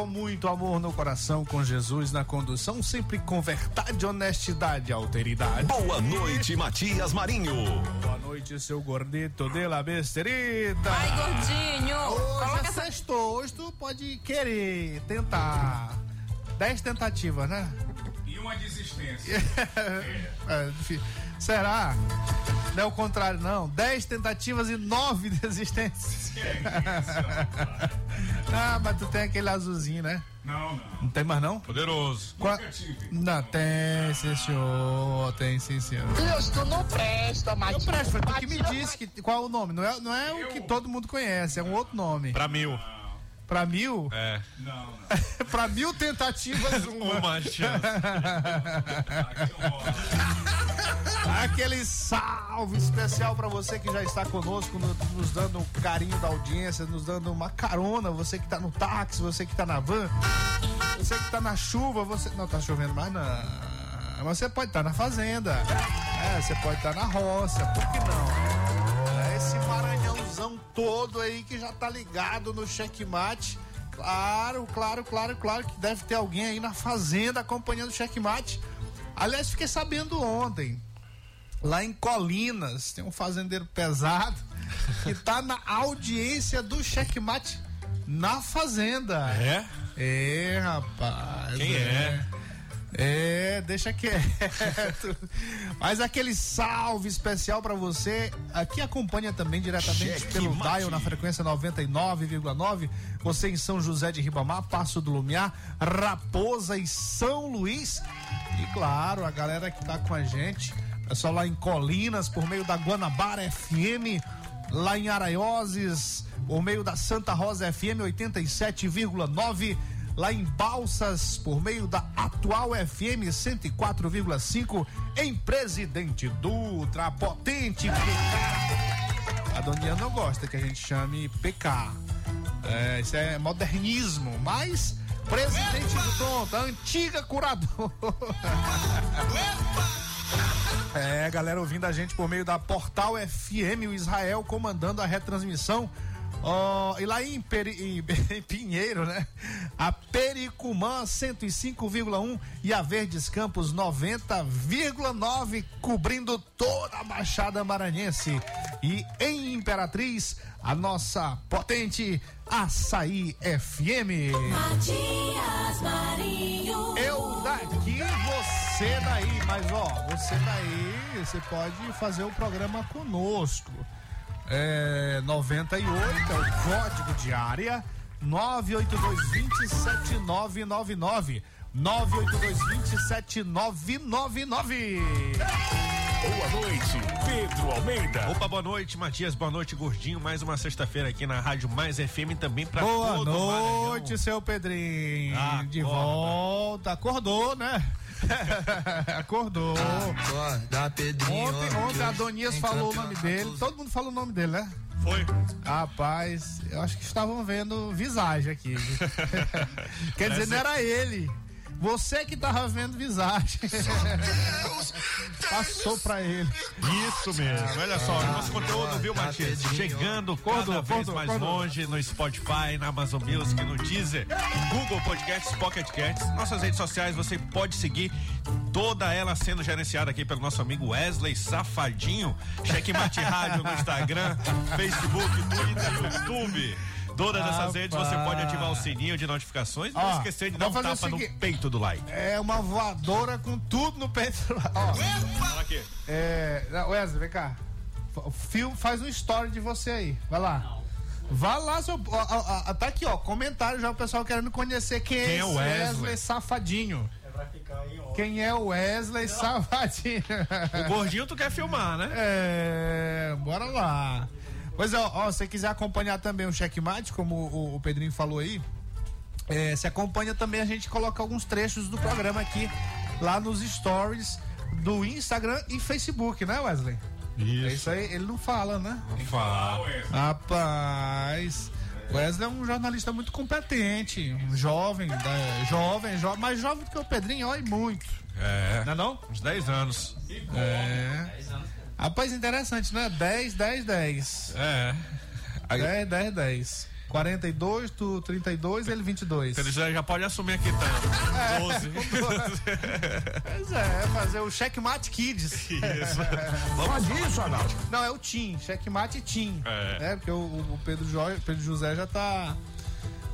Com muito amor no coração, com Jesus na condução, sempre com verdade, honestidade e alteridade. Boa noite, Matias Marinho. Boa noite, seu gordito de la besterita. Ai, gordinho. Hoje Coloca é essa... sextou, hoje tu pode querer, tentar. Dez tentativas, né? E uma desistência. É, enfim, Será? Não é o contrário, não. Dez tentativas e nove desistências. Ah, mas tu tem aquele azulzinho, né? Não, não. Não tem mais, não? Poderoso. Qua-. Não, tem, sim, senhor. Tem, sim, senhor. Deus, tu não presta, Eu Matinho. presto, foi tu que me disse que, qual é o nome. Não é, não é o que todo mundo conhece, é um outro nome. Pra mil. Pra mil? É. Não, não. pra mil tentativas, uma. Uma chance. Aquele salve especial pra você que já está conosco, no- nos dando um carinho da audiência, nos dando uma carona, você que tá no táxi, você que tá na van, você que tá na chuva, você. Não tá chovendo mais, não. Mas você pode estar na fazenda. É, você pode estar na roça, por que não? Todo aí que já tá ligado no checkmate. Claro, claro, claro, claro que deve ter alguém aí na fazenda acompanhando o checkmate. Aliás, fiquei sabendo ontem, lá em Colinas, tem um fazendeiro pesado que tá na audiência do checkmate na fazenda. É? É, rapaz. Quem é? É, deixa quieto. Mas aquele salve especial pra você, aqui acompanha também diretamente Cheque pelo mate. Dial na frequência 99,9. Você em São José de Ribamar, Passo do Lumiar, Raposa e São Luís. E claro, a galera que tá com a gente, é só lá em Colinas, por meio da Guanabara FM, lá em Araioses, por meio da Santa Rosa FM 87,9 lá em Balsas, por meio da atual FM 104,5, em Presidente Dutra, potente PK. A Doninha não gosta que a gente chame PK. É, isso é modernismo, mas Presidente Tonto, a antiga curadora. É, galera ouvindo a gente por meio da Portal FM, o Israel comandando a retransmissão. Ó, e lá em, Peri- em Pinheiro, né? A Pericumã 105,1 e a Verdes Campos 90,9, cobrindo toda a Baixada Maranhense. E em Imperatriz, a nossa potente Açaí FM. Matias Marinho. Eu daqui, você daí. Mas ó, você daí, você pode fazer o programa conosco. É 98 é o código de área 982207999. 982207999. Boa noite, Pedro Almeida. Opa, boa noite, Matias. Boa noite, Gordinho. Mais uma sexta-feira aqui na Rádio Mais FM também pra Boa todo o noite, Maranhão. seu Pedrinho. Ah, de acorda. volta. Acordou, né? Acordou. Acorda, Pedrinho. Ontem, ontem a Donias falou o nome dele. Todo mundo falou o nome dele, né? Foi. Rapaz, eu acho que estavam vendo visagem aqui. Quer dizer, não era ele. Você que tava vendo visagem. Passou pra ele. Isso mesmo. Olha só, nosso conteúdo, viu, Matias? Chegando cada vez mais longe no Spotify, na Amazon Music, no Deezer, Google Podcasts, Pocket Casts. Nossas redes sociais você pode seguir toda ela sendo gerenciada aqui pelo nosso amigo Wesley Safadinho. Checkmate Rádio no Instagram, Facebook, Twitter, YouTube. Todas essas Rapaz. redes, você pode ativar o sininho de notificações e Ó, não esquecer de dar um tapa o no peito do like. É uma voadora com tudo no peito. Ó, Fala aqui. é, não, Wesley, vem cá. Fio, faz um story de você aí. Vai lá. Vá lá, seu. ó, ó, ó, tá aqui, ó. Comentário já o pessoal querendo conhecer quem, Quem é é o esse Wesley? Safadinho. Quem é o Wesley Safadinho? O gordinho tu quer filmar, né? É, bora lá. Pois é, ó, ó, se você quiser acompanhar também o checkmate, como o, o Pedrinho falou aí, é, se acompanha também, a gente coloca alguns trechos do programa aqui, lá nos stories do Instagram e Facebook, né, Wesley? É isso aí, ele não fala, né? Fala. Rapaz, Wesley é um jornalista muito competente, um jovem, da- jovem, jovem, mais jovem do que o Pedrinho, olha, e muito. É. Não é não? Uns 10 anos. É. Rapaz, interessante, né? 10, 10, 10. É. Aí, 10, 10, 10. 42, tu 32, ele 22. Ele já, já pode assumir aqui, tá? 12. Pois é, fazer o Checkmate Kids. Isso. Pode isso, Arnaldo? Não, é o Tim, Checkmate Tim. É. Porque o, o Pedro, jo, Pedro José já tá.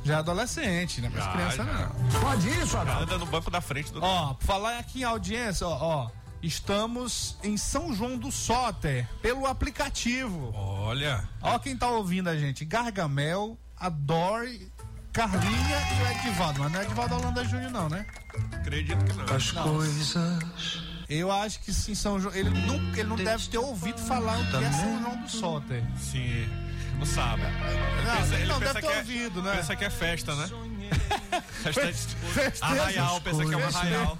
Já é adolescente, né? Mas Já, criança já. não. Pode isso, Anda no banco da frente do. Ó, pra falar aqui em audiência, ó, ó. Estamos em São João do Soter, pelo aplicativo. Olha. Ó quem tá ouvindo a gente. Gargamel, a Dory, Carlinha e o Edivaldo. Mas não é Edivaldo Holanda Júnior, não, né? Acredito que não. As coisas Eu acho que sim, São João. Ele não, ele não deve ter ouvido falar o que é São João do Soter. Sim. Não sabe. Ele Não, pensa- ele não pensa deve que ter é- ouvido, né? Pensa que é festa, né? De- Festeja Arraial, pensa que é um arraial.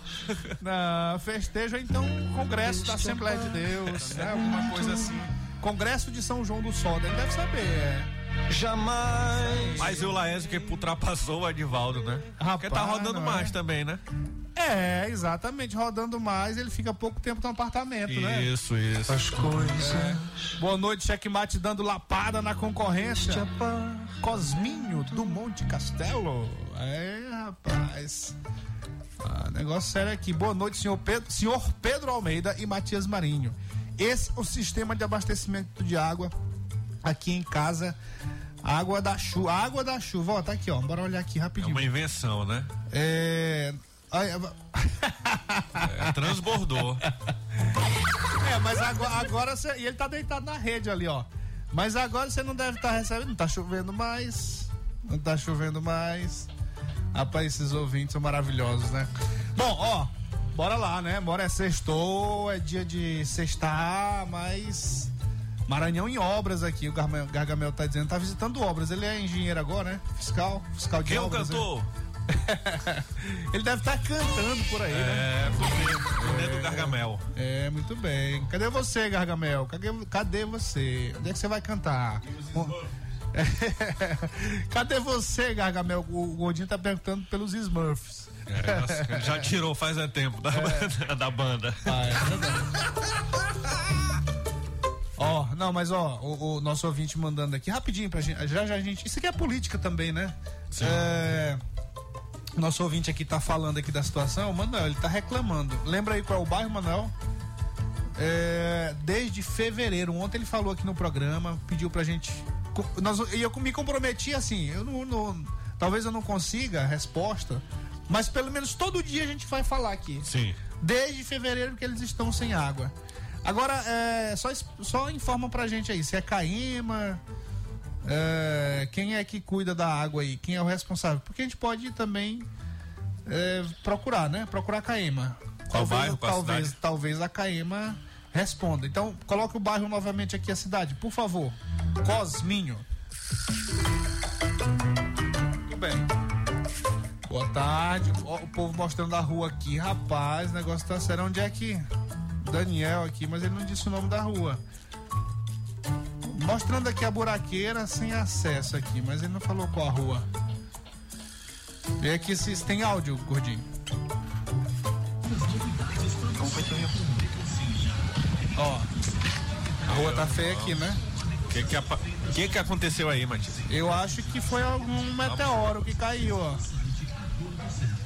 Não, festejo ou então um congresso da Assembleia de Deus, né? Alguma coisa assim. Congresso de São João do Soter. Ele deve saber, é. Jamais. Mas e o Laésio que ultrapassou o Edivaldo, né? Porque tá Rapaz, rodando não mais é? também, né? É, exatamente. Rodando mais, ele fica pouco tempo no apartamento, né? Isso, isso. As coisas. Boa noite, checkmate dando lapada na concorrência. Cosminho do Monte Castelo. É, rapaz. Ah, negócio sério aqui. Boa noite, senhor Pedro, senhor Pedro Almeida e Matias Marinho. Esse é o sistema de abastecimento de água aqui em casa. Água da chuva. Água da chuva. Ó, tá aqui, ó. Bora olhar aqui É rapidinho. uma invenção, né? É. É, transbordou. É, mas agora, agora você. E ele tá deitado na rede ali, ó. Mas agora você não deve estar recebendo. Não tá chovendo mais. Não tá chovendo mais. Rapaz, esses ouvintes são maravilhosos, né? Bom, ó. Bora lá, né? Bora é sextou, é dia de sextar, mas. Maranhão em obras aqui, o Gargamel, tá dizendo, tá visitando obras. Ele é engenheiro agora, né? Fiscal, fiscal de Quem é o obras. né? cantor? Ele deve estar cantando por aí, né? É, vendo. O dedo do Gargamel. É, muito bem. Cadê você, Gargamel? Cadê, cadê você? Onde é que você vai cantar? Cadê você, Gargamel? O Gordinho tá perguntando pelos Smurfs. É, nossa, já tirou faz é tempo da, da banda. Ah, é verdade. Ó, não, mas ó, o, o nosso ouvinte mandando aqui rapidinho pra gente. Já já a gente. Isso aqui é política também, né? É, nosso ouvinte aqui tá falando aqui da situação. Manuel, ele tá reclamando. Lembra aí qual é o bairro, Manuel? É, desde fevereiro. Ontem ele falou aqui no programa, pediu pra gente. Nós, e eu me comprometi assim, eu não, não- talvez eu não consiga a resposta, mas pelo menos todo dia a gente vai falar aqui Sim. desde fevereiro que eles estão sem água. Agora, é, só, só informa pra gente aí, se é Caima, é, quem é que cuida da água aí, quem é o responsável. Porque a gente pode também é, procurar, né? Procurar a Caima. Qual bairro, qual talvez, cidade? talvez a Caima responda. Então, coloque o bairro novamente aqui, a cidade, por favor. Cosminho. Muito bem. Boa tarde. Ó, o povo mostrando a rua aqui. Rapaz, o negócio tá sério. Onde é que. Daniel aqui, mas ele não disse o nome da rua. Mostrando aqui a buraqueira sem acesso aqui, mas ele não falou qual a rua. Vê aqui se tem áudio, gordinho. Ó. A rua tá feia aqui, né? O que que, que que aconteceu aí, Matias? Eu acho que foi algum meteoro que caiu, ó.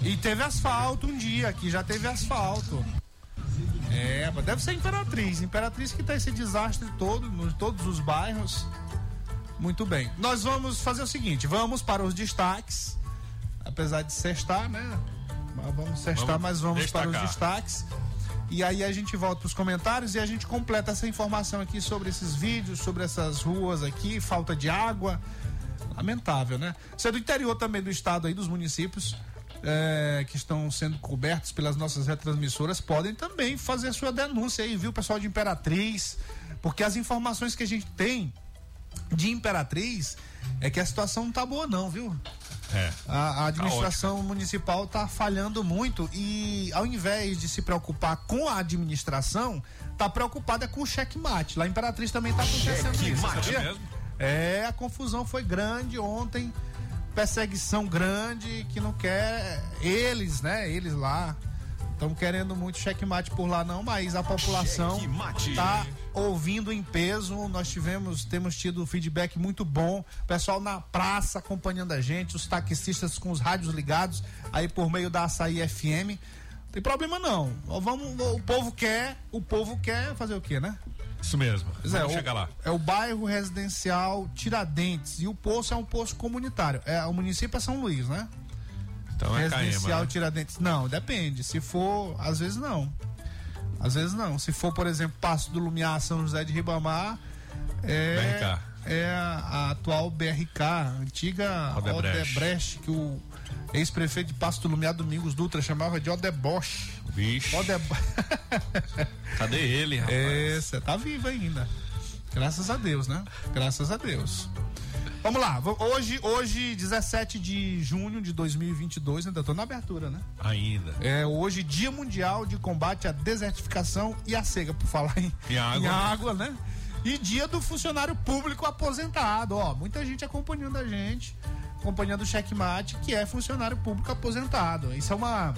E teve asfalto um dia aqui, já teve asfalto. É, mas deve ser Imperatriz. Imperatriz que tá esse desastre todo, em todos os bairros. Muito bem. Nós vamos fazer o seguinte: vamos para os destaques. Apesar de sextar, né? Mas Vamos sextar, Vamos mas vamos para os destacar. destaques. E aí a gente volta para os comentários e a gente completa essa informação aqui sobre esses vídeos, sobre essas ruas aqui, falta de água. Lamentável, né? Isso é do interior também do estado aí, dos municípios é, que estão sendo cobertos pelas nossas retransmissoras, podem também fazer sua denúncia aí, viu, pessoal de Imperatriz? Porque as informações que a gente tem de Imperatriz é que a situação não tá boa não, viu? É. A, a administração municipal está falhando muito e ao invés de se preocupar com a administração, tá preocupada com o checkmate. Lá em Imperatriz também tá acontecendo isso? É, a confusão foi grande ontem, perseguição grande que não quer eles, né? Eles lá estão querendo muito checkmate por lá não, mas a população Checkmate. tá ouvindo em peso. Nós tivemos, temos tido feedback muito bom. Pessoal na praça acompanhando a gente, os taxistas com os rádios ligados aí por meio da Açaí FM. Não tem problema não. Vamos, o povo quer, o povo quer fazer o quê, né? Isso mesmo. É, Vamos o- chegar lá. É o bairro residencial Tiradentes e o poço é um poço comunitário. É, o município é São Luís, né? Então é residencial Caema. né? Tiradentes. Não, depende. Se for, às vezes não. Às vezes não. Se for, por exemplo, Passo do Lumiar, São José de Ribamar, é, BRK. é a, atual BRK, a antiga Odebrecht. Odebrecht, que o ex-prefeito de Passo do Lumiar, Domingos Dutra, chamava de Odebosch. Vixe, Odebosch. cadê ele, rapaz? É, você tá vivo ainda. Graças a Deus, né? Graças a Deus. Vamos lá, hoje, hoje 17 de junho de 2022, ainda tô na abertura, né? Ainda. É hoje Dia Mundial de Combate à Desertificação e à Seca, por falar em, Em água. em água, né? E Dia do Funcionário Público Aposentado, ó, muita gente acompanhando a gente, acompanhando o Checkmate, que é funcionário público aposentado. Isso é uma...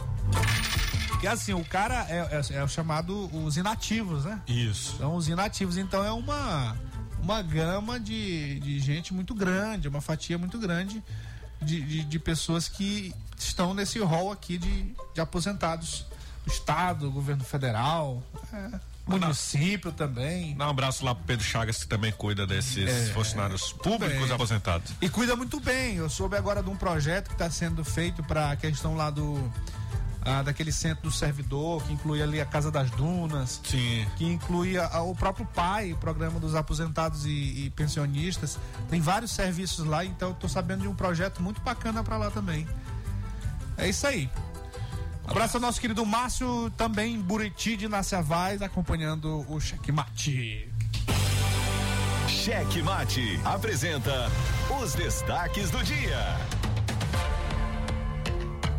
Que assim, o cara é, é- é o chamado os inativos, né? Isso. São os inativos, então é uma uma gama de, de gente muito grande, uma fatia muito grande de, de, de pessoas que estão nesse rol aqui de, de aposentados do Estado, governo federal, é, município também. Dá um abraço lá pro Pedro Chagas, que também cuida desses É, funcionários públicos bem. aposentados. E cuida muito bem. Eu soube agora de um projeto que está sendo feito para a questão lá do. ah, daquele centro do servidor, que inclui ali a Casa das Dunas, Sim. que inclui a- o próprio PAI, o programa dos aposentados e, e pensionistas. Tem vários serviços lá, então eu tô sabendo de um projeto muito bacana para lá também. É isso aí. Abraço ao nosso querido Márcio, também Buriti de Nácia Vaz, acompanhando o Checkmate. Checkmate apresenta os destaques do dia.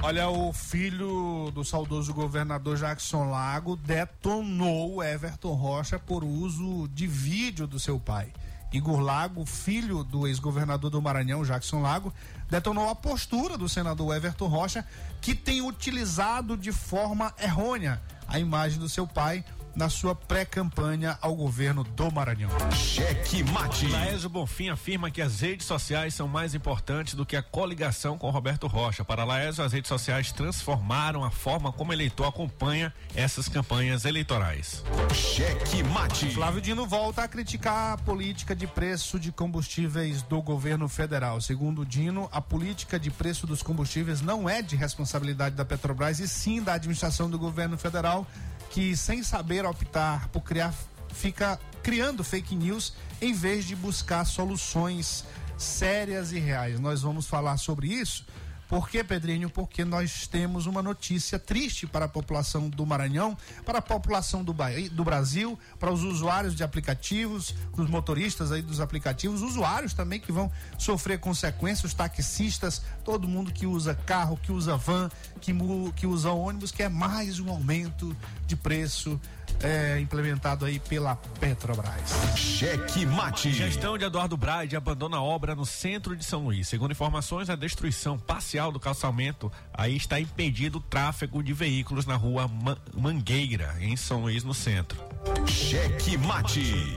Olha, o filho do saudoso governador Jackson Lago detonou Everton Rocha por uso de vídeo do seu pai. Igor Lago, filho do ex-governador do Maranhão, Jackson Lago, detonou a postura do senador Everton Rocha, que tem utilizado de forma errônea a imagem do seu pai na sua pré-campanha ao governo do Maranhão. Checkmate. Laésio Bonfim afirma que as redes sociais são mais importantes do que a coligação com Roberto Rocha. Para Laésio, as redes sociais transformaram a forma como o eleitor acompanha essas campanhas eleitorais. Checkmate. Flávio Dino volta a criticar a política de preço de combustíveis do governo federal. Segundo Dino, a política de preço dos combustíveis não é de responsabilidade da Petrobras e sim da administração do governo federal, que sem saber optar por criar, fica criando fake news em vez de buscar soluções sérias e reais. Nós vamos falar sobre isso. Por que, Pedrinho? Porque nós temos uma notícia triste para a população do Maranhão, para a população do, do Brasil, para os usuários de aplicativos, os motoristas aí dos aplicativos, usuários também que vão sofrer consequências, os taxistas, todo mundo que usa carro, que usa van, que, que usa ônibus, que é mais um aumento de preço é, implementado aí pela Petrobras. Checkmate. Gestão de Eduardo Braide abandona a obra no centro de São Luís. Segundo informações, a destruição parcial do calçamento aí está impedido o tráfego de veículos na rua Ma- Mangueira, em São Luís, no centro. Checkmate.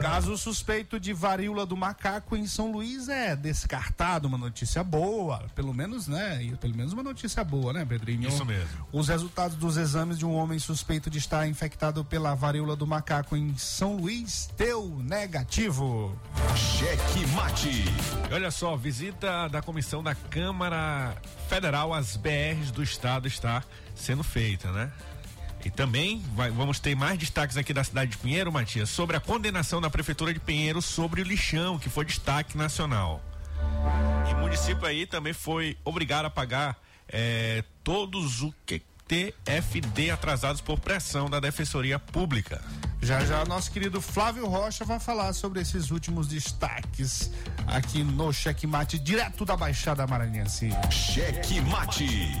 Caso suspeito de varíola do macaco em São Luís é descartado, uma notícia boa, pelo menos, né? E Pelo menos uma notícia boa, né, Pedrinho? Isso mesmo. Os resultados dos exames de um homem suspeito de estar infectado pela varíola do macaco em São Luís deu negativo. Cheque Mate. Olha só, visita da comissão da Câmara Federal às BRs do estado está sendo feita, né? E também vai- vamos ter mais destaques aqui da cidade de Pinheiro, Matias, sobre a condenação da Prefeitura de Pinheiro sobre o lixão, que foi destaque nacional. E o município aí também foi obrigado a pagar eh, todos o que TFD atrasados por pressão da Defensoria Pública. Já já nosso querido Flávio Rocha vai falar sobre esses últimos destaques aqui no Checkmate, direto da Baixada Maranhense. Cheque Mate.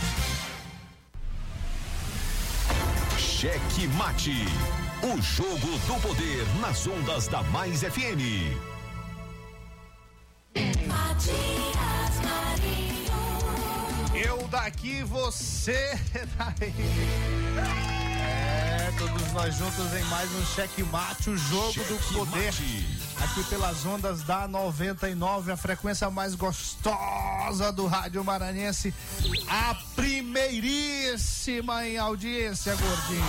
Cheque Mate. O jogo do poder nas ondas da Mais FM. Matias Marinho. Eu daqui, você daí. É, todos nós juntos em mais um Checkmate, o jogo do Cheque poder. Mate. Aqui pelas ondas da 99, a frequência mais gostosa do Rádio Maranhense. A primeiríssima em audiência, gordinho.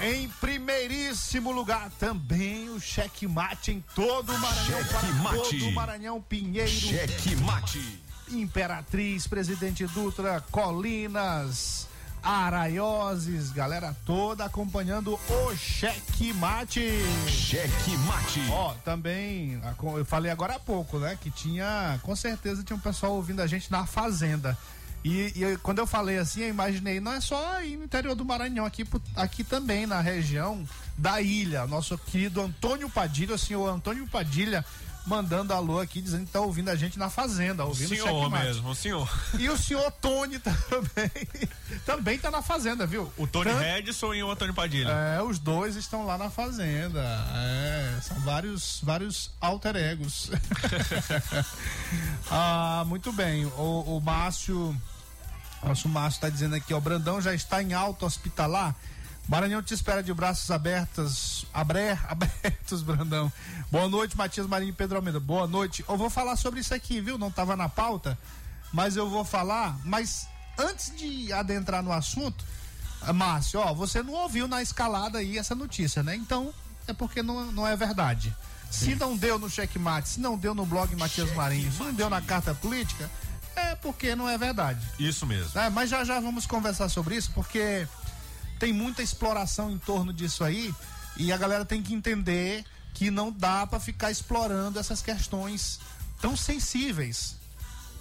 Em primeiríssimo lugar, também o checkmate em todo o Maranhão. para Checkmate. todo o Maranhão Pinheiro. Cheque Mate. Imperatriz, Presidente Dutra, Colinas, Araioses, galera toda acompanhando o Cheque Mate. Cheque Mate. Ó, também, eu falei agora há pouco, né? Que tinha, com certeza tinha um pessoal ouvindo a gente na Fazenda. E, e quando eu falei assim, eu imaginei, não é só aí no interior do Maranhão, aqui, aqui também na região da ilha. Nosso querido Antônio Padilha, o senhor Antônio Padilha, mandando alô aqui, dizendo que tá ouvindo a gente na Fazenda, ouvindo o senhor mesmo, o senhor. E o senhor Tony também, também tá na Fazenda, viu? O Tony Tanto- Redson e o Antônio Padilha. é, os dois estão lá na fazenda. É, são vários, vários alter egos. ah, muito bem. O, o Márcio, nosso Márcio está dizendo aqui, ó, o Brandão já está em alta hospitalar. Maranhão te espera de braços abertos, abre, abertos, Brandão. Boa noite, Matias Marinho e Pedro Almeida. Boa noite. Eu vou falar sobre isso aqui, viu? Não estava na pauta, mas eu vou falar. Mas antes de adentrar no assunto, ah, Márcio, ó, você não ouviu na escalada aí essa notícia, né? Então, é porque não, não é verdade. Se não deu no checkmate, se não deu no blog Matias Marinho, se não deu na carta política, é porque não é verdade. Isso mesmo. É, mas já já vamos conversar sobre isso, porque tem muita exploração em torno disso aí e a galera tem que entender que não dá para ficar explorando essas questões tão sensíveis,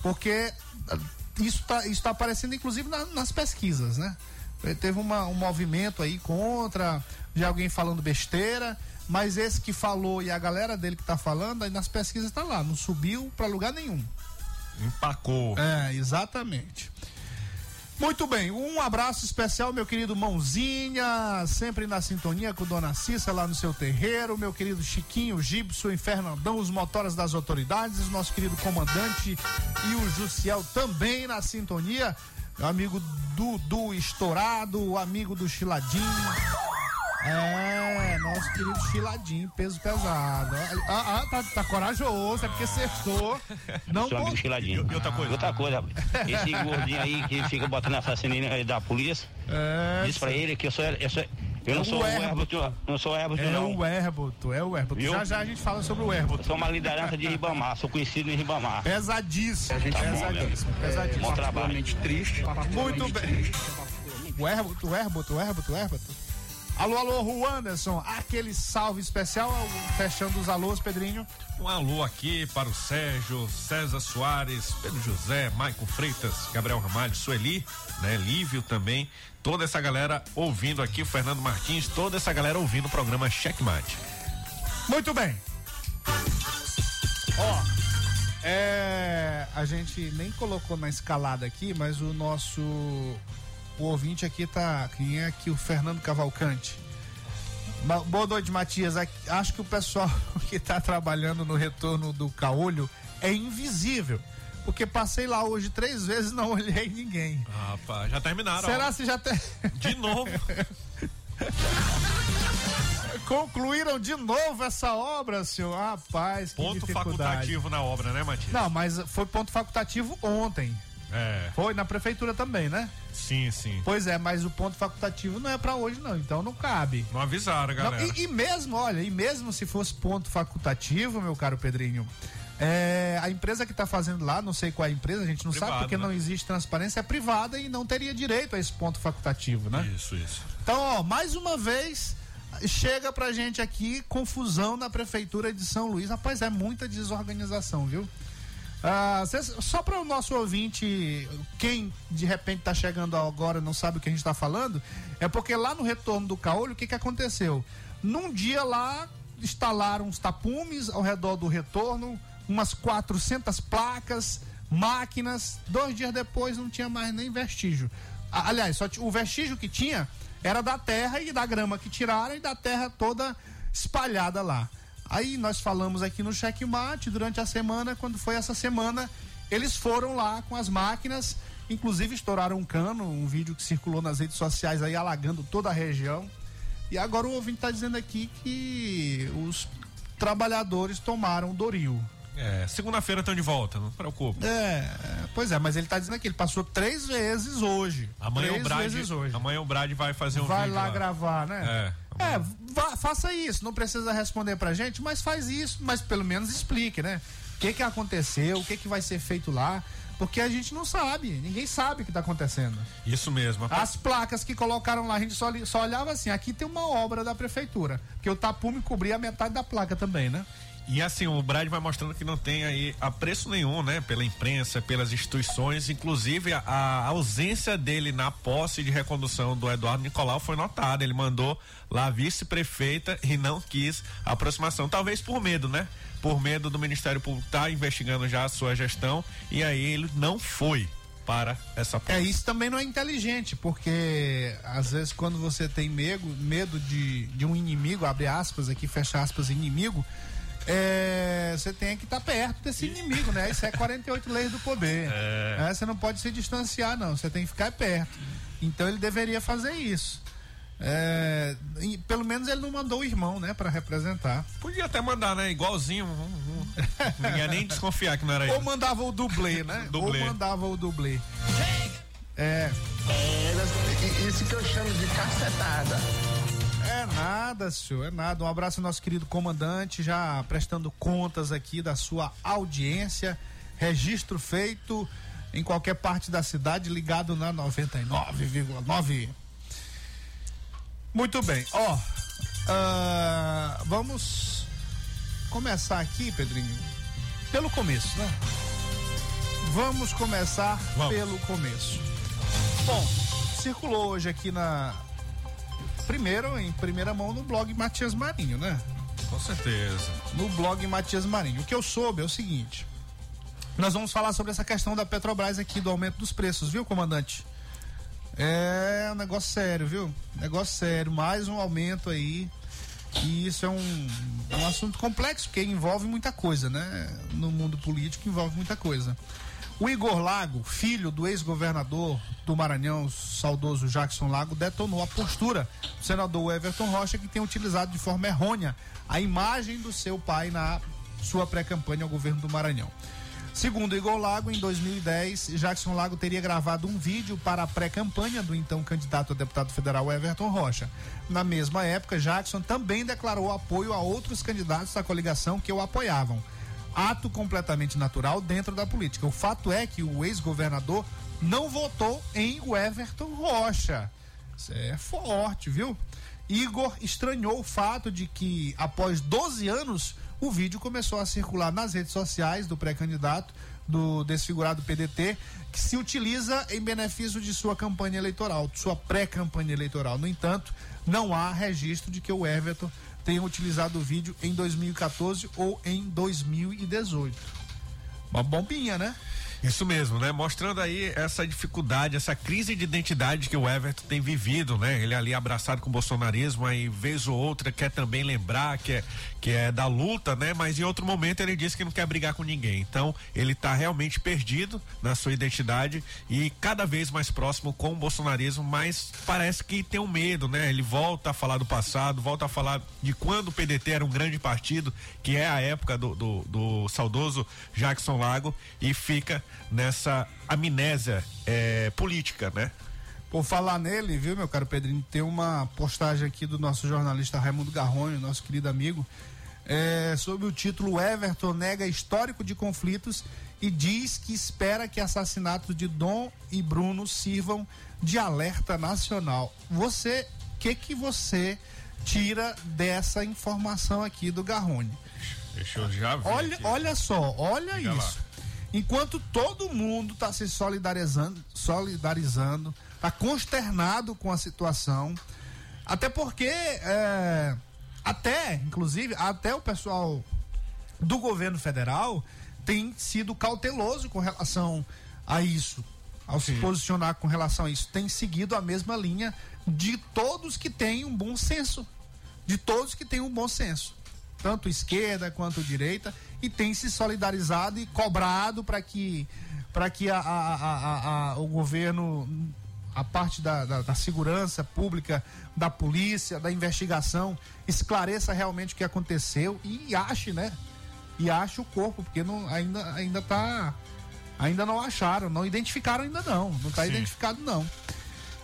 porque ah, isso tá, isso tá aparecendo inclusive na- nas pesquisas, né? Eh, Teve uma- um movimento aí contra de alguém falando besteira, mas esse que falou e a galera dele que tá falando, aí nas pesquisas tá lá, não subiu para lugar nenhum. Empacou. É, exatamente. Muito bem, um abraço especial, meu querido Mãozinha, sempre na sintonia com Dona Cissa lá no seu terreiro, meu querido Chiquinho, Gibson e Fernandão, os motoras das autoridades, nosso querido comandante e o Jussiel também na sintonia, amigo Dudu Estourado, o amigo do Chiladinho. É, nosso querido Chiladinho, peso pesado. Ah, ah, tá, tá corajoso, é porque acertou. Não Seu amigo Chiladinho. E outra coisa? Outra coisa. Esse gordinho aí que fica botando assassino aí da polícia, É, diz pra ele que eu sou. Eu, sou, eu É não o sou o Herboto. Herboto, não sou o Herboto, É não. o Herboto, é o Herboto. Viu? Já já a gente fala sobre o Eu Herboto. sou uma liderança de Ribamar, sou conhecido em Ribamar. Pesadíssimo, Tá bom, pesadíssimo, Bom pesadíssimo. trabalho. triste. Muito bem. O Herboto, o Herboto, o Herboto, o Herboto. Alô, alô, Ruanderson, aquele salve especial, fechando os alôs, Pedrinho. Um alô aqui para o Sérgio, César Soares, Pedro José, Maicon Freitas, Gabriel Ramalho, Sueli, né, Lívio também, toda essa galera ouvindo aqui, o Fernando Martins, toda essa galera ouvindo o programa Checkmate. Muito bem. Ó, é, a gente nem colocou na escalada aqui, mas o nosso o ouvinte aqui tá, quem é aqui o Fernando Cavalcante. Boa noite, Matias. Acho que o pessoal que tá trabalhando no retorno do caolho é invisível. Porque passei lá hoje três vezes e não olhei ninguém. Rapaz, já terminaram. Será ó. se já tem. De novo. Concluíram de novo essa obra, senhor? Rapaz, que Ponto facultativo na obra, né, Matias? Não, mas foi ponto facultativo ontem. É, Foi na prefeitura também, né? sim, sim. Pois é, mas o ponto facultativo não é pra hoje, não. Então não cabe. Não avisaram, Não, galera. e, e mesmo, olha, e mesmo se fosse ponto facultativo, meu caro Pedrinho, é, a empresa que tá fazendo lá, não sei qual é a empresa, a gente não Privado, sabe porque né? não existe transparência, é privada e não teria direito a esse ponto facultativo, né? Isso, isso. Então, ó, mais uma vez chega pra gente aqui confusão na prefeitura de São Luís. Rapaz, é muita desorganização, viu? Ah, só para o nosso ouvinte, quem de repente tá chegando agora não sabe o que a gente tá falando, é porque lá no retorno do Caolho, o que que aconteceu? Num dia lá instalaram uns tapumes ao redor do retorno, umas 400 placas, máquinas. Dois dias depois não tinha mais nem vestígio. Aliás, só o vestígio que tinha era da terra e da grama que tiraram e da terra toda espalhada lá. Aí nós falamos aqui no checkmate durante a semana, quando foi essa semana, eles foram lá com as máquinas, inclusive estouraram um cano, um vídeo que circulou nas redes sociais aí alagando toda a região. E agora o ouvinte está dizendo aqui que os trabalhadores tomaram Doril. É, segunda-feira estão de volta, não se preocupe. É, pois é, mas ele tá dizendo aqui, ele passou três vezes hoje. Amanhã três o Brad, vezes hoje. amanhã o Brad vai fazer um Vai vídeo lá, gravar, né? É, É, vá- faça isso, não precisa responder pra gente, mas faz isso, mas pelo menos explique, né? O que que aconteceu, o que que vai ser feito lá, porque a gente não sabe, ninguém sabe o que tá acontecendo. Isso mesmo. As placas que colocaram lá, a gente só, só olhava assim, aqui tem uma obra da prefeitura, porque o tapume cobria a metade da placa também, né? E assim, o Brad vai mostrando que não tem aí apreço nenhum, né? Pela imprensa, pelas instituições, inclusive a, a ausência dele na posse de recondução do Eduardo Nicolau foi notada. Ele mandou lá a vice-prefeita e não quis aproximação. Talvez por medo, né? Por medo do Ministério Público estar investigando já a sua gestão e aí ele não foi para essa posse. É, isso também não é inteligente, porque às vezes quando você tem medo, medo de, de um inimigo, abre aspas aqui, fecha aspas, inimigo, é, você tem que estar perto desse inimigo, né? Isso é 48 leis do poder. É, você não pode se distanciar, não, você tem que ficar perto. Então ele deveria fazer isso. É, e pelo menos ele não mandou o irmão, né, para representar. Podia até mandar, né? Igualzinho. hum, hum. Ninguém ia nem desconfiar que não era Ou ele. mandava o dublê, né? Dublê. Ou mandava o dublê. É, Isso que eu chamo de cacetada. É nada, senhor, é nada. Um abraço ao nosso querido comandante, já prestando contas aqui da sua audiência. Registro feito em qualquer parte da cidade, ligado na 99,9. Muito bem, ó. ah, vamos começar aqui, Pedrinho, pelo começo, né? Vamos começar Vamos. pelo começo. Bom, circulou hoje aqui na. Primeiro, em primeira mão, no blog Matias Marinho, né? Com certeza. No blog Matias Marinho. O que eu soube é o seguinte: nós vamos falar sobre essa questão da Petrobras aqui, do aumento dos preços, viu, comandante? É um negócio sério, viu? Negócio sério. Mais um aumento aí. E isso é um, é um assunto complexo, porque envolve muita coisa, né? No mundo político envolve muita coisa. O Igor Lago, filho do ex-governador do Maranhão, saudoso Jackson Lago, detonou a postura do senador Everton Rocha, que tem utilizado de forma errônea a imagem do seu pai na sua pré-campanha ao governo do Maranhão. Segundo Igor Lago, em 2010, Jackson Lago teria gravado um vídeo para a pré-campanha do então candidato a deputado federal Everton Rocha. Na mesma época, Jackson também declarou apoio a outros candidatos da coligação que o apoiavam. Ato completamente natural dentro da política. O fato é que o ex-governador não votou em o Everton Rocha. Isso é forte, viu? Igor estranhou o fato de que, após 12 anos, o vídeo começou a circular nas redes sociais do pré-candidato do desfigurado PDT, que se utiliza em benefício de sua campanha eleitoral, de sua pré-campanha eleitoral. No entanto, não há registro de que o Everton tenha utilizado o vídeo em 2014 ou em 2018. Uma bombinha, né? Isso mesmo, né? Mostrando aí essa dificuldade, essa crise de identidade que o Everton tem vivido, né? Ele ali abraçado com o bolsonarismo, aí vez ou outra quer também lembrar que é, que é da luta, né? Mas em outro momento ele disse que não quer brigar com ninguém. Então ele tá realmente perdido na sua identidade e cada vez mais próximo com o bolsonarismo, mas parece que tem um medo, né? Ele volta a falar do passado, volta a falar de quando o PDT era um grande partido, que é a época do, do, do saudoso Jackson Lago, e fica nessa amnésia é, política, né? Por falar nele, viu, meu caro Pedrinho, tem uma postagem aqui do nosso jornalista Raimundo Garronho, nosso querido amigo, é, sobre o título Everton nega histórico de conflitos e diz que espera que assassinatos de Dom e Bruno sirvam de alerta nacional. Você, o que que você tira dessa informação aqui do Garrone? Deixa eu já ver. Olha, aqui. olha só, olha Diga lá. Enquanto todo mundo está se solidarizando, solidarizando, está consternado com a situação, até porque, é, até, inclusive, até o pessoal do governo federal tem sido cauteloso com relação a isso, ao se posicionar com relação a isso, tem seguido a mesma linha de todos que têm um bom senso, de todos que têm um bom senso tanto esquerda quanto direita, e tem se solidarizado e cobrado para que, para que a, a- a- o governo, a parte da, da- da segurança pública, da polícia, da investigação, esclareça realmente o que aconteceu e ache, né? E ache o corpo, porque não, ainda, ainda tá. Ainda não acharam, não identificaram ainda não. Não está identificado não.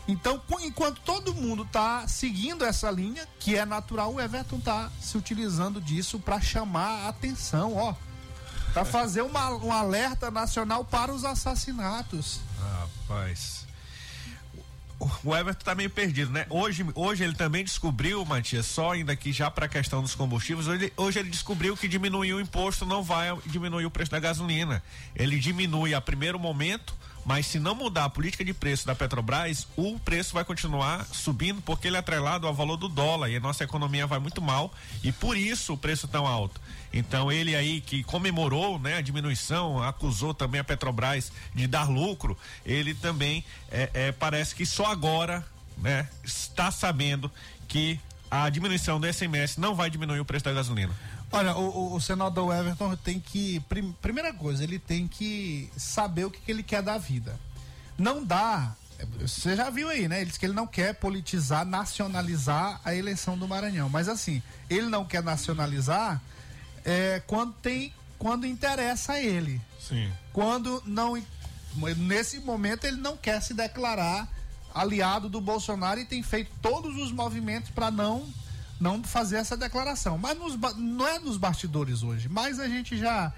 Então, enquanto todo mundo está seguindo essa linha, que é natural, o Everton tá se utilizando disso para chamar a atenção, ó. Para fazer uma, um alerta nacional para os assassinatos. Rapaz. O Everton tá meio perdido, né? Hoje, hoje ele também descobriu, Matias, só ainda aqui já para a questão dos combustíveis, hoje, hoje ele descobriu que diminuir o imposto não vai diminuir o preço da gasolina. Ele diminui a primeiro momento, mas se não mudar a política de preço da Petrobras, o preço vai continuar subindo porque ele é atrelado ao valor do dólar e a nossa economia vai muito mal e por isso o preço tão alto. Então ele aí que comemorou, né, a diminuição, acusou também a Petrobras de dar lucro, ele também é, é, parece que só agora, né, está sabendo que a diminuição do SMS não vai diminuir o preço da gasolina. Olha, o, o, o senador Everton tem que. prim- primeira coisa, ele tem que saber o que, que ele quer da vida. Não dá. Você já viu aí, né? Ele disse que ele não quer politizar, nacionalizar a eleição do Maranhão. Mas assim, ele não quer nacionalizar é, quando tem. quando interessa a ele. Sim. Quando não. Nesse momento ele não quer se declarar aliado do Bolsonaro e tem feito todos os movimentos para não não fazer essa declaração. Mas nos não é nos bastidores hoje, mas a gente já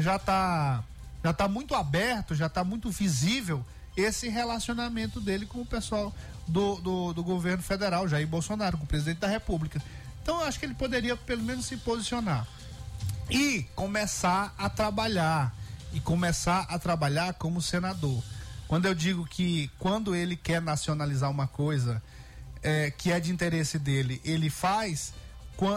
já tá já tá muito aberto, já tá muito visível esse relacionamento dele com o pessoal do, do, do governo federal, Jair Bolsonaro, com o presidente da República. Então eu acho que ele poderia pelo menos se posicionar e começar a trabalhar e começar a trabalhar como senador. Quando eu digo que quando ele quer nacionalizar uma coisa é, que é de interesse dele, ele faz.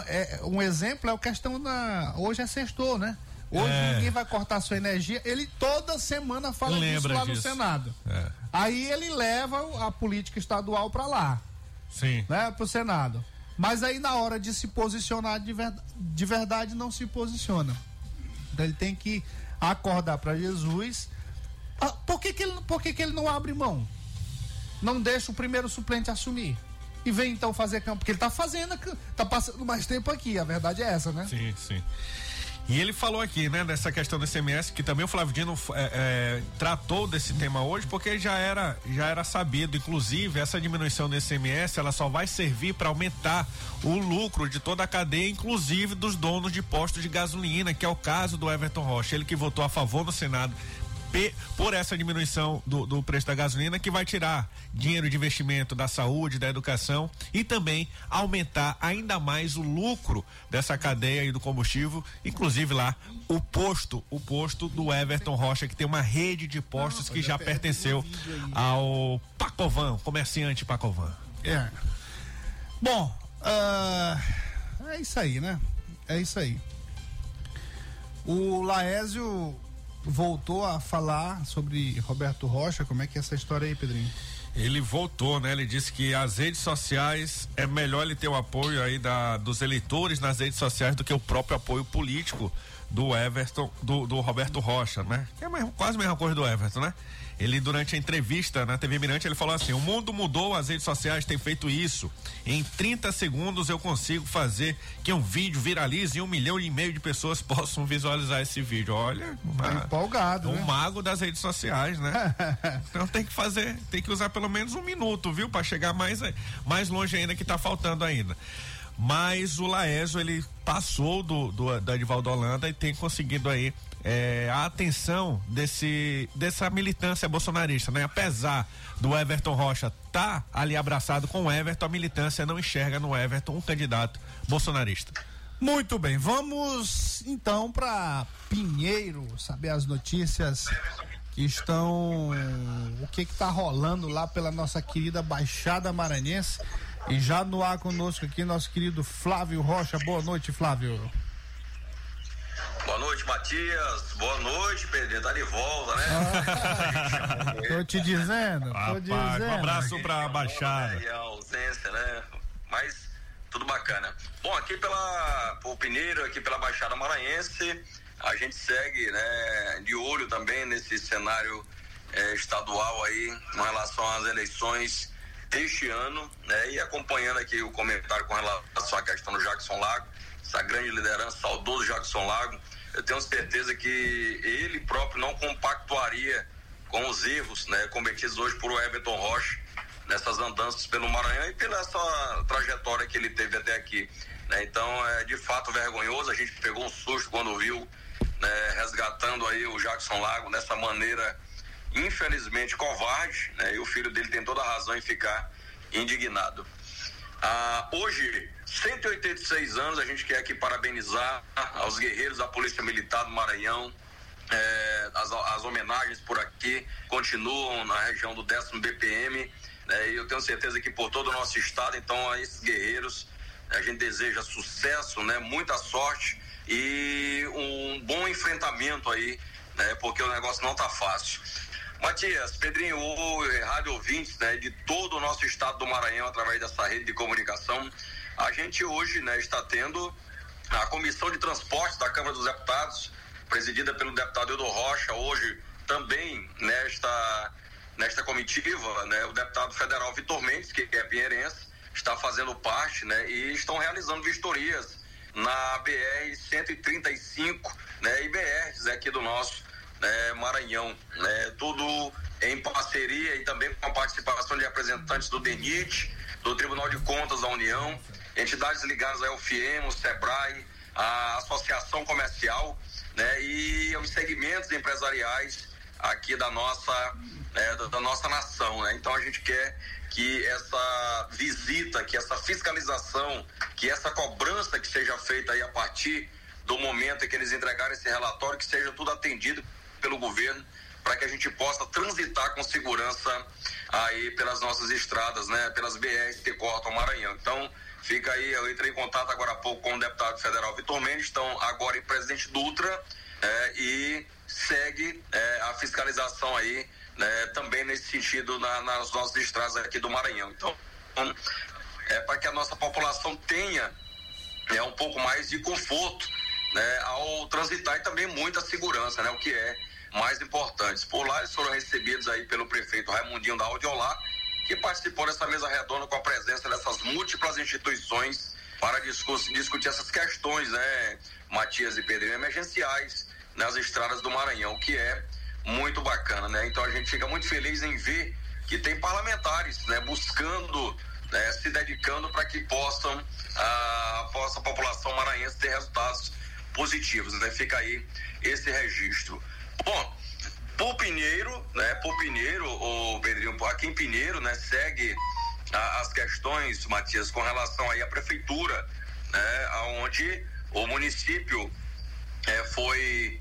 é, um exemplo é a questão da hoje é sextou, né? Hoje É. ninguém vai cortar sua energia. Ele toda semana fala disso Lembra lá no disso. Senado. É. Aí ele leva a política estadual para lá, Sim. né, pro Senado. Mas aí na hora de se posicionar de, ver- de verdade não se posiciona. Então ele tem que acordar para Jesus. Ah, por que, que, ele, por que, que ele não abre mão? Não deixa o primeiro suplente assumir. E vem então fazer campo. Porque ele tá fazendo, tá passando mais tempo aqui. A verdade é essa, né? Sim, sim. E ele falou aqui, né, dessa questão do ICMS, que também o Flávio Dino é, é, tratou desse tema hoje, porque já era, já era sabido, inclusive, essa diminuição do ICMS, ela só vai servir para aumentar o lucro de toda a cadeia, inclusive dos donos de postos de gasolina, que é o caso do Everton Rocha, ele que votou a favor no Senado por essa diminuição do, do preço da gasolina que vai tirar dinheiro de investimento da saúde, da educação e também aumentar ainda mais o lucro dessa cadeia aí do combustível, inclusive lá o posto, o posto do Everton Rocha que tem uma rede de postos que já pertenceu ao Pacovan, comerciante Pacovan. É. Bom, ah, é isso aí, né? É isso aí. O Laésio voltou a falar sobre Roberto Rocha. Como é que é essa história aí, Pedrinho? Ele voltou, né? Ele disse que as redes sociais é melhor ele ter o apoio aí da, dos eleitores nas redes sociais do que o próprio apoio político do Everton, do, do Roberto Rocha, né? Que é a mesma- quase a mesma coisa do Everton, né? Ele, durante a entrevista na TV Mirante, ele falou assim: o mundo mudou, as redes sociais têm feito isso. Em 30 segundos eu consigo fazer que um vídeo viralize e um milhão e meio de pessoas possam visualizar esse vídeo. Olha, Tá uma- empolgado, é um né? mago das redes sociais, né? então tem que fazer, tem que usar pelo menos um minuto, viu? Pra chegar mais, mais longe ainda que tá faltando ainda. Mas o Laésio, ele passou do, do, da Edivaldo Holanda e tem conseguido aí é, a atenção desse, dessa militância bolsonarista, né? Apesar do Everton Rocha tá ali abraçado com o Everton, a militância não enxerga no Everton um candidato bolsonarista. Muito bem, vamos então para Pinheiro saber as notícias que estão. O que que tá rolando lá pela nossa querida Baixada Maranhense. E já no ar conosco aqui, nosso querido Flávio Rocha. Boa noite, Flávio. Boa noite, Matias. Boa noite, Pedrinho. Tá de volta, né? Tô te dizendo, tô Rapaz, dizendo. um abraço pra Baixada. E a ausência, né? Mas tudo bacana. Bom, aqui pela por Pineiro, aqui pela Baixada Maranhense, a gente segue, né, de olho também nesse cenário eh, estadual aí, com relação às eleições deste ano, né? E acompanhando aqui o comentário com relação à questão do Jackson Lago, essa grande liderança, saudoso Jackson Lago, eu tenho certeza que ele próprio não compactuaria com os erros, né, cometidos hoje por Everton Rocha nessas andanças pelo Maranhão e pela essa trajetória que ele teve até aqui. né? Então é de fato vergonhoso, a gente pegou um susto quando viu né, resgatando aí o Jackson Lago dessa maneira infelizmente covarde, né? E o filho dele tem toda a razão em ficar indignado. Ah, hoje, 186 anos, a gente quer aqui parabenizar aos guerreiros da Polícia Militar do Maranhão. É, as, as homenagens por aqui continuam na região do 10 BPM. né, e eu tenho certeza que por todo o nosso estado, então, a esses guerreiros, a gente deseja sucesso, né, muita sorte e um bom enfrentamento aí, né, porque o negócio não tá fácil. Matias, Pedrinho, o rádio ouvintes né, de todo o nosso estado do Maranhão, através dessa rede de comunicação, a gente hoje né, está tendo a Comissão de Transportes da Câmara dos Deputados, presidida pelo deputado Eudor Rocha, hoje também nesta, nesta comitiva, né, o deputado federal Vitor Mendes, que é pinheirense, está fazendo parte né, e estão realizando vistorias na BR 135 né, e BRs aqui do nosso né, Maranhão, né, tudo em parceria e também com a participação de representantes do DENIT, do Tribunal de Contas da União, entidades ligadas ao FIEM, o SEBRAE, a Associação Comercial, né, e os segmentos empresariais aqui da nossa, né, da, da nossa nação, né? Então a gente quer que essa visita, que essa fiscalização, que essa cobrança que seja feita aí a partir do momento em que eles entregarem esse relatório, que seja tudo atendido pelo governo, para que a gente possa transitar com segurança aí pelas nossas estradas, né? Pelas BRs que cortam o Maranhão. Então, fica aí, eu entrei em contato agora há pouco com o deputado federal Vitor Mendes, estão agora em Presidente Dutra, é, e segue é, a fiscalização aí né, também nesse sentido na- nas nossas estradas aqui do Maranhão. Então, é para que a nossa população tenha é, um pouco mais de conforto né, ao transitar e também muita segurança, né, o que é mais importante. Por lá eles foram recebidos aí pelo prefeito Raimundinho da Audiolá, que participou dessa mesa redonda com a presença dessas múltiplas instituições para discutir essas questões, né, Matias e Pedrinho, emergenciais nas estradas do Maranhão, que é muito bacana, né? Então a gente fica muito feliz em ver que tem parlamentares, né, buscando, né, se dedicando para que possam a, possa a população maranhense ter resultados positivos, né? Fica aí esse registro. Bom, por Pinheiro, né? Por Pinheiro, o Pedrinho, aqui em Pinheiro, né? Segue a- as questões, Matias, com relação aí à prefeitura, né? Aonde o município eh, foi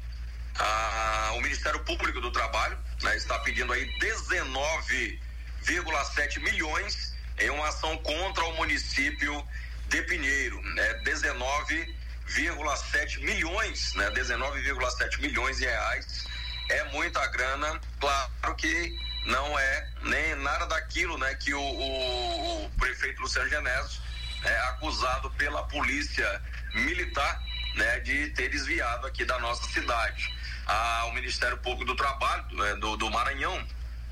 a- o Ministério Público do Trabalho né, está pedindo aí 19,7 milhões em uma ação contra o município de Pinheiro, né? 19,7 milhões, né? 19,7 milhões de reais é muita grana, claro que não é nem nada daquilo, né, que o, o- o prefeito Luciano Genésio é acusado pela polícia militar, né, de ter desviado aqui da nossa cidade. Ah, o Ministério Público do Trabalho né, do, do Maranhão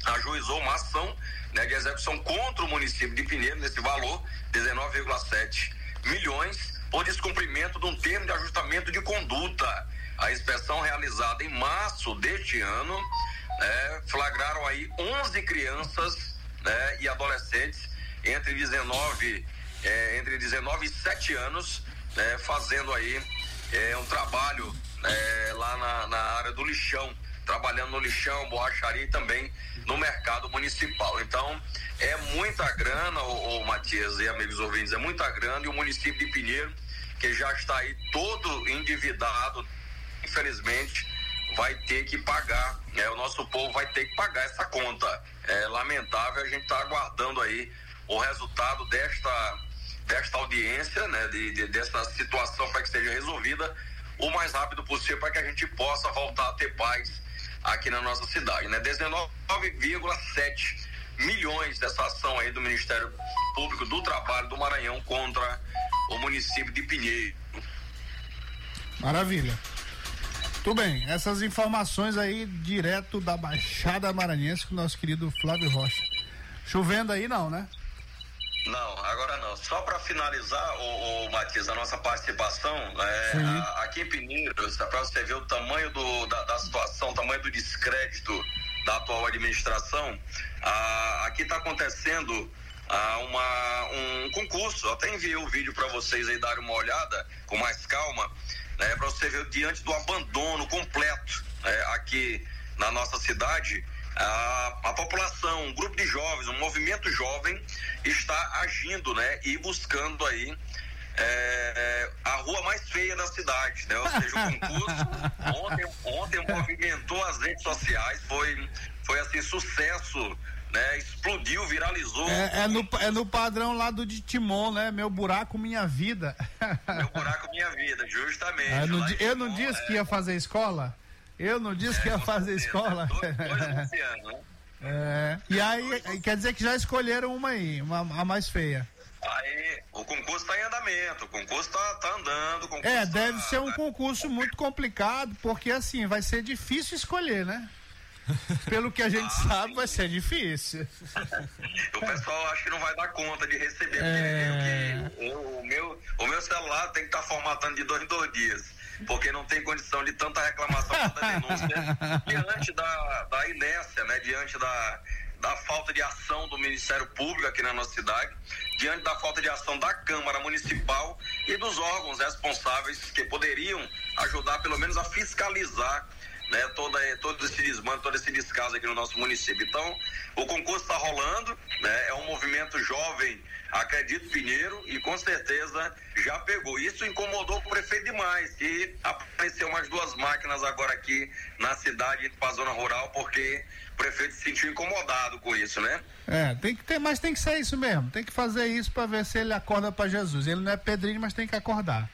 ajuizou uma ação né, de execução contra o município de Pinheiro nesse valor, 19,7 milhões, por descumprimento de um termo de ajustamento de conduta. A inspeção realizada em março deste ano né, flagraram aí 11 crianças né, e adolescentes entre 19 eh, entre 19 e 7 anos né, fazendo aí eh, um trabalho eh, lá na, na área do lixão trabalhando no lixão, borracharia e também no mercado municipal. Então, é muita grana, o, Matias e amigos ouvintes, é muita grana e o município de Pinheiro, que já está aí todo endividado, infelizmente, vai ter que pagar, né? o nosso povo vai ter que pagar essa conta. É lamentável, a gente está aguardando aí o resultado desta, desta audiência, né? De, de- dessa situação para que seja resolvida o mais rápido possível para que a gente possa voltar a ter paz aqui na nossa cidade, né? 19,7 milhões dessa ação aí do Ministério Público do Trabalho do Maranhão contra o município de Pinheiro. Maravilha. Tudo bem, essas informações aí direto da Baixada Maranhense com o nosso querido Flávio Rocha. Chovendo aí não, né? Não, agora não. Só para finalizar, o, o Matias, a nossa participação, é, a- aqui em Pinheiro, para você ver o tamanho do, da, da situação, o tamanho do descrédito da atual administração, ah, aqui está acontecendo ah, uma, um concurso. Eu até enviei o vídeo para vocês aí darem uma olhada com mais calma, né, para você ver diante do abandono completo né, aqui na nossa cidade. A, a população, um grupo de jovens, um movimento jovem está agindo, né, e buscando aí é, é, a rua mais feia da cidade, né? Ou seja, o concurso ontem, ontem movimentou as redes sociais, foi, foi assim, sucesso, né? Explodiu, viralizou. É, é no, é no padrão lá do de Timon, né? Meu buraco, minha vida. Meu buraco, minha vida, justamente. Não, em eu não disse é, que ia fazer escola? Eu não disse que ia com fazer certeza, escola? Dois, dois anunciando, né? É. E aí, quer dizer que já escolheram uma aí, uma, a mais feia. Aí, o concurso está em andamento, o concurso tá, tá andando. o concurso É, tá- deve ser um concurso muito complicado, porque assim, vai ser difícil escolher, né? Pelo que a gente sabe, vai ser difícil. O pessoal acho que não vai dar conta de receber, É. eu, o, meu, o meu celular tem que estar formatando de dois em dois dias, porque não tem condição de tanta reclamação, tanta denúncia, diante da, da inércia, né, diante da, da falta de ação do Ministério Público aqui na nossa cidade, diante da falta de ação da Câmara Municipal e dos órgãos responsáveis que poderiam ajudar pelo menos a fiscalizar né, toda, todo esse desmando, todo esse descaso aqui no nosso município. Então, o concurso está rolando, né, é um movimento jovem, acredito, Pinheiro, e com certeza já pegou. Isso incomodou o prefeito demais, que apareceu mais duas máquinas agora aqui na cidade, para a zona rural, porque o prefeito se sentiu incomodado com isso, né? É, tem que ter, mas tem que ser isso mesmo. Tem que fazer isso pra ver se ele acorda pra Jesus. Ele não é Pedrinho, mas tem que acordar.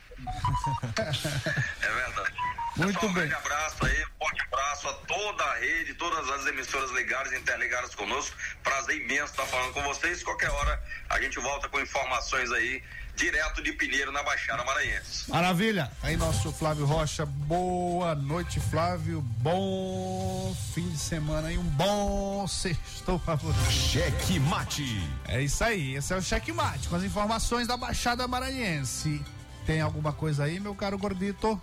É verdade. Muito Pessoal, um bem. grande abraço aí, forte abraço a toda a rede, todas as emissoras ligadas e interligadas conosco. Prazer imenso estar falando com vocês. Qualquer hora a gente volta com informações aí, direto de Pinheiro, na Baixada Maranhense. Maravilha. Aí nosso Flávio Rocha. Boa noite, Flávio. Bom fim de semana e um bom sexto pra você. Cheque Mate. É isso aí. Esse é o checkmate com as informações da Baixada Maranhense. Tem alguma coisa aí, meu caro gordito?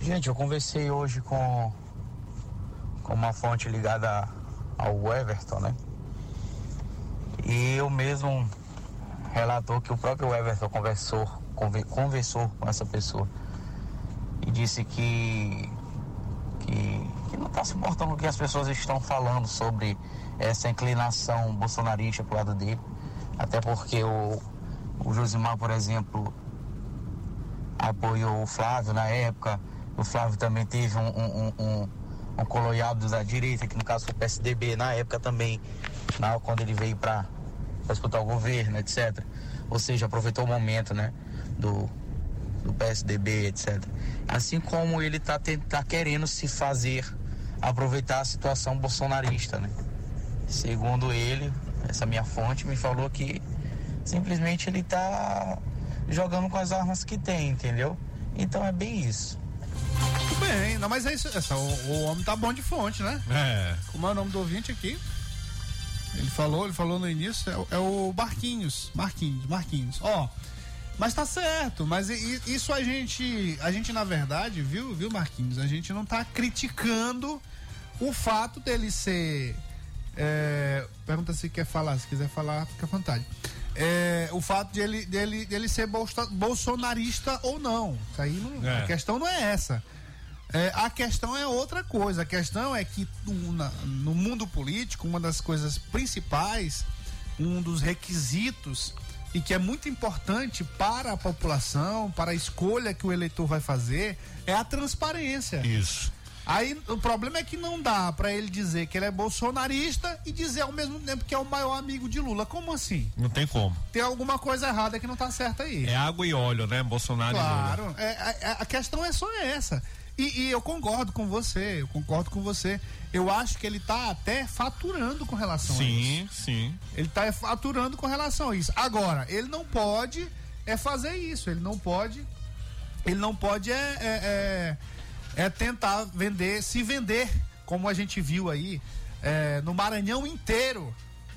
Gente, eu conversei hoje com, com uma fonte ligada ao Everton, né? E eu mesmo relatou que o próprio Everton conversou, conve- conversou com essa pessoa e disse que, que, que não está com o que as pessoas estão falando sobre essa inclinação bolsonarista pro lado dele. Até porque o, o Josimar, por exemplo, apoiou o Flávio na época. O Flávio também teve um, um, um, um, coloiado da direita, que no caso foi o PSDB, na época também, na, quando ele veio para disputar o governo, etc. Ou seja, aproveitou o momento, né, do, do PSDB, etc. Assim como ele tá, ten- tá querendo se fazer aproveitar a situação bolsonarista, né? Segundo ele, essa minha fonte me falou que simplesmente ele tá jogando com as armas que tem, entendeu? Então é bem isso. Tudo bem, não, mas é isso. Essa, o, o homem tá bom de fonte, né? É. Como é o nome do ouvinte aqui? Ele falou, ele falou no início, é, o- é o Marquinhos. Marquinhos, Marquinhos. Ó, mas tá certo, mas isso a gente, a gente na verdade, viu, viu Marquinhos? A gente não tá criticando o fato dele ser. é, pergunta se quer falar, se quiser falar, fica à vontade. É, o fato de ele, dele, dele ser bolsta- bolsonarista ou não. Isso aí não, É. a questão não é essa. É, a questão é outra coisa. A questão é que no, na- no mundo político, uma das coisas principais, um dos requisitos, e que é muito importante para a população, para a escolha que o eleitor vai fazer, é a transparência. Isso. Aí o problema é que não dá para ele dizer que ele é bolsonarista e dizer ao mesmo tempo que é o maior amigo de Lula. Como assim? Não tem como. Tem alguma coisa errada que não tá certa aí. É água e óleo, né? Bolsonaro e Lula. Claro, é, a, a questão é só essa. E, e eu concordo com você, eu concordo com você. Eu acho que ele tá até faturando com relação a isso. Sim, sim. Ele tá faturando com relação a isso. Agora, ele não pode é fazer isso. Ele não pode. Ele não pode é, é, é, é tentar vender, se vender, como a gente viu aí é, no Maranhão inteiro.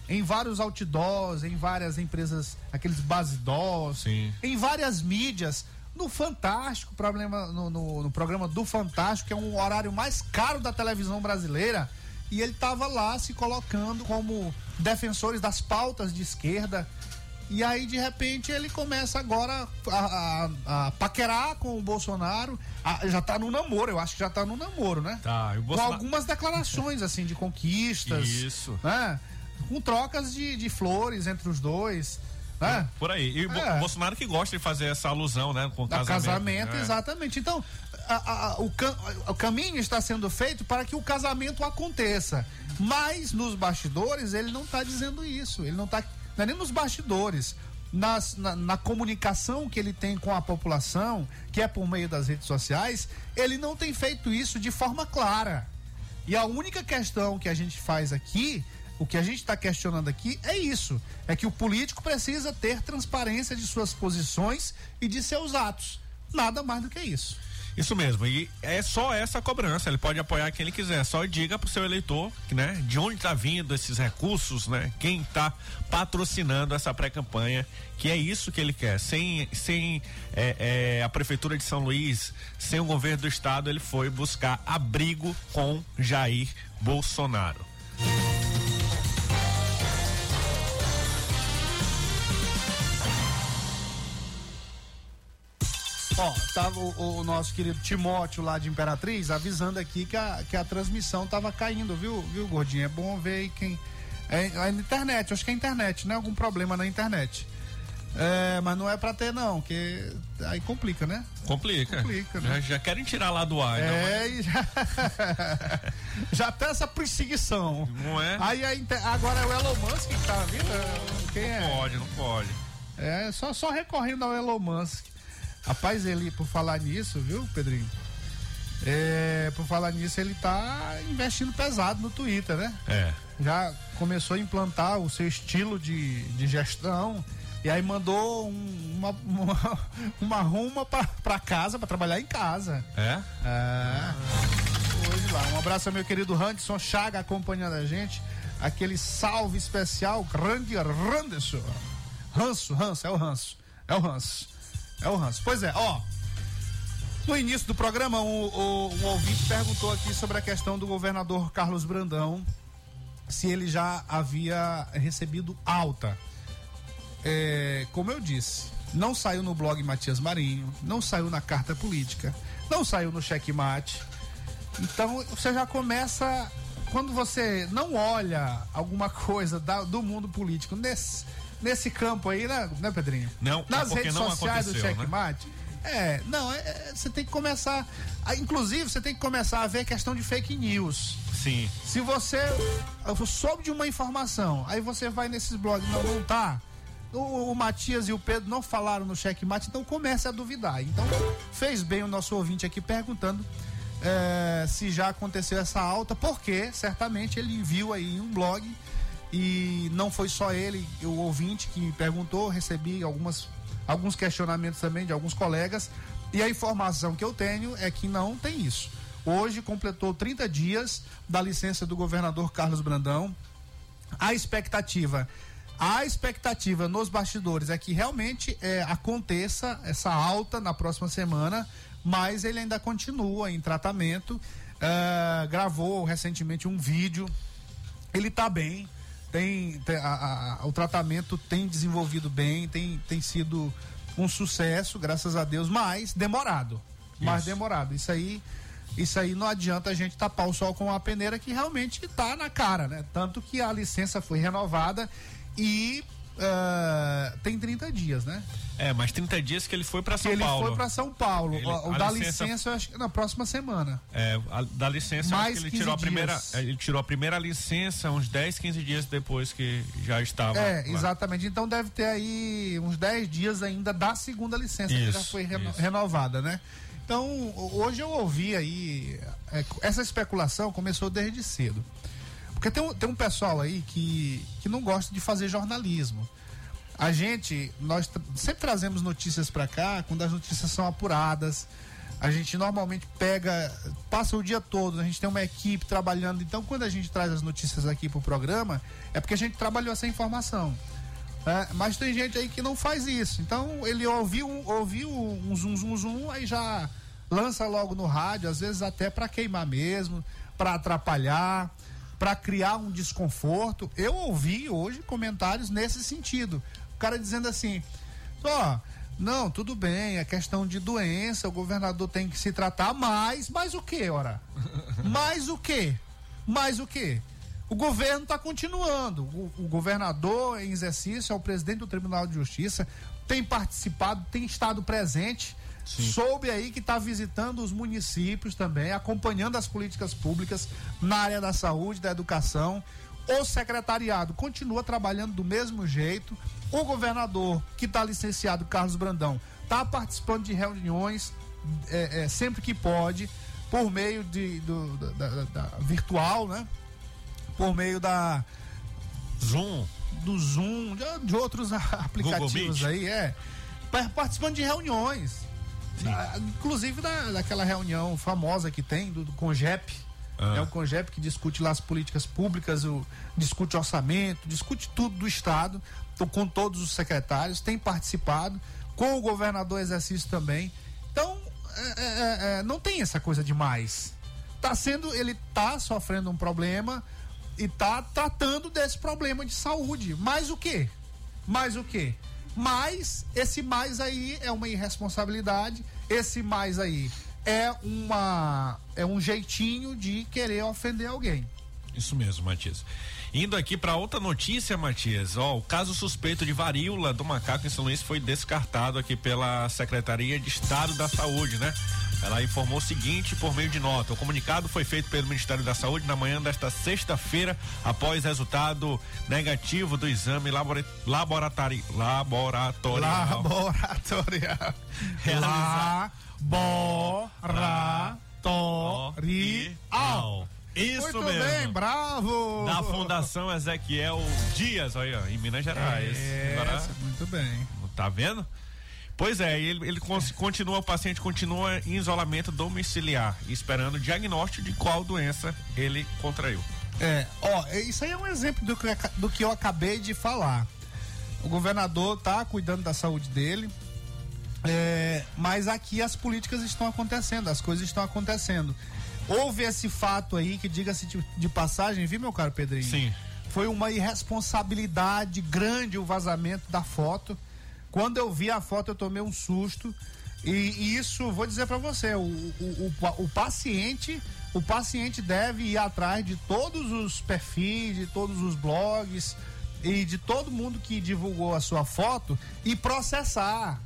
Em vários outdoors, em várias empresas, aqueles basidós, em várias mídias. No Fantástico, problema, no, no- no programa do Fantástico, que é um horário mais caro da televisão brasileira, e ele estava lá se colocando como defensores das pautas de esquerda. E aí, de repente, ele começa agora a, a- a paquerar com o Bolsonaro. Ah, já tá no namoro, eu acho que já tá no namoro, né? Tá, e o Com Bolsonaro- algumas declarações, assim, de conquistas. Isso. Né? Com trocas de, de flores entre os dois. Né? Por aí. E o É. Bolsonaro que gosta de fazer essa alusão, né? Com o casamento. casamento, né? exatamente. Então, a- a- a- o, cam- o caminho está sendo feito para que o casamento aconteça. Mas nos bastidores ele não está dizendo isso. Ele não está. Não é nem nos bastidores. Nas- na, na comunicação que ele tem com a população, que é por meio das redes sociais, ele não tem feito isso de forma clara. E a única questão que a gente faz aqui, o que a gente está questionando aqui é isso: é que o político precisa ter transparência de suas posições e de seus atos. Nada mais do que isso. Isso mesmo. E é só essa cobrança. Ele pode apoiar quem ele quiser. Só diga pro seu eleitor, né? De onde tá vindo esses recursos, né? Quem tá patrocinando essa pré-campanha, que é isso que ele quer. Sem, sem é, é, a prefeitura de São Luís, sem o governo do estado, ele foi buscar abrigo com Jair Bolsonaro. Ó, tava o, o nosso querido Timóteo lá de Imperatriz avisando aqui que a, que a transmissão tava caindo, viu, viu, gordinho? É bom ver aí quem. É, é na internet, acho que é internet, né? Algum problema na internet. É, mas não é pra ter, não, que aí complica, né? Complica. Complica, né? já, já querem tirar lá do ar. então, É, e já, já tem essa perseguição. Não é? Aí a inter- agora é o Elon Musk que tá vindo? É, Quem Não é? pode, não pode. É, só, só recorrendo ao Elon Musk. Rapaz, ele, por falar nisso, viu, Pedrinho? É, por falar nisso, ele tá investindo pesado no Twitter, né? É. Já começou a implantar o seu estilo de, de gestão. E aí mandou um- uma, uma, uma ruma pra, pra casa, pra trabalhar em casa. É? É. Hoje lá. Um abraço ao meu querido Randerson Chaga acompanhando a gente. Aquele salve especial, grande Randerson. Ranço, ranço, é o ranço. É o ranço. É o ranço. Pois é, ó. No início do programa, um- um ouvinte perguntou aqui sobre a questão do governador Carlos Brandão, se ele já havia recebido alta. É, como eu disse, não saiu no blog Matias Marinho, não saiu na carta política, não saiu no checkmate. Então você já começa. Quando você não olha alguma coisa da- do mundo político nesse, nesse campo aí, né, né Pedrinho? Não, é Nas porque redes não sociais do né? checkmate. É, não, é- é, você tem que começar. ah, Inclusive, você tem que começar a ver questão de fake news. Sim. Se você soube de uma informação, aí você vai nesses blogs, não, não tá. O, o Matias e o Pedro não falaram no checkmate, então comece a duvidar. Então, fez bem o nosso ouvinte aqui perguntando eh, se já aconteceu essa alta, porque certamente ele viu aí um blog e não foi só ele, o ouvinte que me perguntou, recebi algumas, alguns questionamentos também de alguns colegas e a informação que eu tenho é que não tem isso. Hoje completou 30 dias da licença do governador Carlos Brandão. A expectativa, a expectativa nos bastidores é que realmente é, aconteça essa alta na próxima semana, mas ele ainda continua em tratamento. Ah, gravou recentemente um vídeo. Ele está bem, tem, tem- a- a- o tratamento tem desenvolvido bem, tem, tem sido um sucesso, graças a Deus, mas demorado. Mais Isso. demorado. Isso aí, isso aí não adianta a gente tapar o sol com a peneira que realmente está na cara, né? Tanto que a licença foi renovada e ah, tem 30 dias, né? É, mas 30 dias que ele foi Que São ele Paulo. foi para São Paulo. Ele- o o da licença- licença, eu acho que na próxima semana. É, a- da licença, eu acho Mais que ele 15 tirou a primeira, dias. ele tirou a primeira licença uns 10, 15 dias depois que já estava. É, lá. exatamente. Então deve ter aí uns 10 dias ainda da segunda licença que já Isso, foi reno- isso. renovada, né? Então, ho- hoje eu ouvi aí. é, essa especulação começou desde cedo. Porque tem um, tem um pessoal aí que, que não gosta de fazer jornalismo. A gente, nós sempre trazemos notícias pra cá quando as notícias são apuradas. A gente normalmente pega, passa o dia todo, a gente tem uma equipe trabalhando. Então, quando a gente traz as notícias aqui pro programa, é porque a gente trabalhou essa informação. É, mas tem gente aí que não faz isso. Então, ele ouviu, ouviu um zum, zum, zum, aí já lança logo no rádio, às vezes até pra queimar mesmo, pra atrapalhar, pra criar um desconforto. Eu ouvi hoje comentários nesse sentido. O cara dizendo assim: ó, não, tudo bem, é questão de doença, o governador tem que se tratar, mas, mas o que, ora? Mais o que? Mais o que? O governo está continuando. O, o governador em exercício é o presidente do Tribunal de Justiça, tem participado, tem estado presente. Soube aí que está visitando os municípios também, acompanhando as políticas públicas na área da saúde, da educação. O secretariado continua trabalhando do mesmo jeito. O governador, que está licenciado, Carlos Brandão, está participando de reuniões é, é, sempre que pode, por meio de, do, da, da- da- virtual, né? Por meio da Zoom. do Zoom, de, outros aplicativos aí, é. Pa- Participando de reuniões. Ah, inclusive da, daquela reunião famosa que tem do, do CONGEP. Ah. É o CONGEP que discute lá as políticas públicas, o, discute orçamento, discute tudo do Estado, tô com todos os secretários, tem participado, com o governador exercício também. Então, é, é, é, é, não tem essa coisa demais. Tá sendo, ele tá sofrendo um problema e tá tratando desse problema de saúde. Mais o quê? Mais o quê? Mas esse mais aí é uma irresponsabilidade, esse mais aí é uma é um jeitinho de querer ofender alguém. Isso mesmo, Matias. Indo aqui para outra notícia, Matias. Ó, o caso suspeito de varíola do macaco em São Luís foi descartado aqui pela Secretaria de Estado da Saúde, né? Ela informou o seguinte por meio de nota: o comunicado foi feito pelo Ministério da Saúde na manhã desta sexta-feira, após resultado negativo do exame labora- laboratori- laboratorial. Laboratorial. Realizar- Isso Muito mesmo. bem, bravo. Da Fundação Ezequiel Dias, aí, ó, em Minas Gerais. É, Agora, muito bem. tá vendo? Pois é, ele, ele continua, o paciente continua em isolamento domiciliar, esperando o diagnóstico de qual doença ele contraiu. É, ó, isso aí é um exemplo do que, do que eu acabei de falar. O governador tá cuidando da saúde dele, é, mas aqui as políticas estão acontecendo, as coisas estão acontecendo. Houve esse fato aí que, diga-se de, de passagem, viu, meu caro Pedrinho? Sim. Foi uma irresponsabilidade grande o vazamento da foto. Quando eu vi a foto, eu tomei um susto. E, e isso, vou dizer pra você, o, o, o, o paciente, o paciente deve ir atrás de todos os perfis, de todos os blogs e de todo mundo que divulgou a sua foto e processar.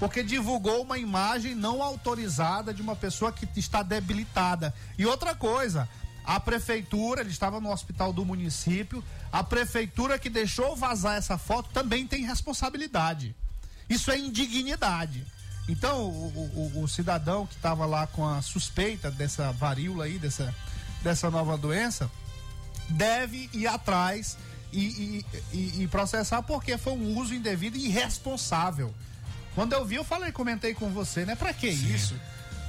Porque divulgou uma imagem não autorizada de uma pessoa que está debilitada. E outra coisa, a prefeitura, ele estava no hospital do município, a prefeitura que deixou vazar essa foto também tem responsabilidade. Isso é indignidade. Então, o, o- o cidadão que estava lá com a suspeita dessa varíola aí, dessa, dessa nova doença, deve ir atrás e, e- e- e processar porque foi um uso indevido e irresponsável. Quando eu vi, eu falei, comentei com você, né? Pra que isso?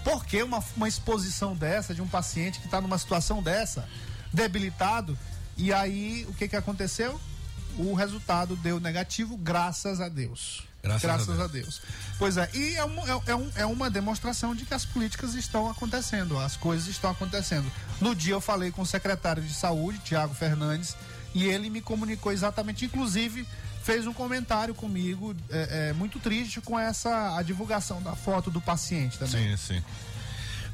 Por que uma, uma exposição dessa de um paciente que está numa situação dessa, debilitado? E aí, o que que aconteceu? O resultado deu negativo, graças a Deus. Graças a a Deus. Pois é, e é, um- é- é um- é uma demonstração de que as políticas estão acontecendo, as coisas estão acontecendo. No dia eu falei com o secretário de saúde, Tiago Fernandes, e ele me comunicou exatamente, inclusive fez um comentário comigo é, é, muito triste com essa a divulgação da foto do paciente também. Sim, sim.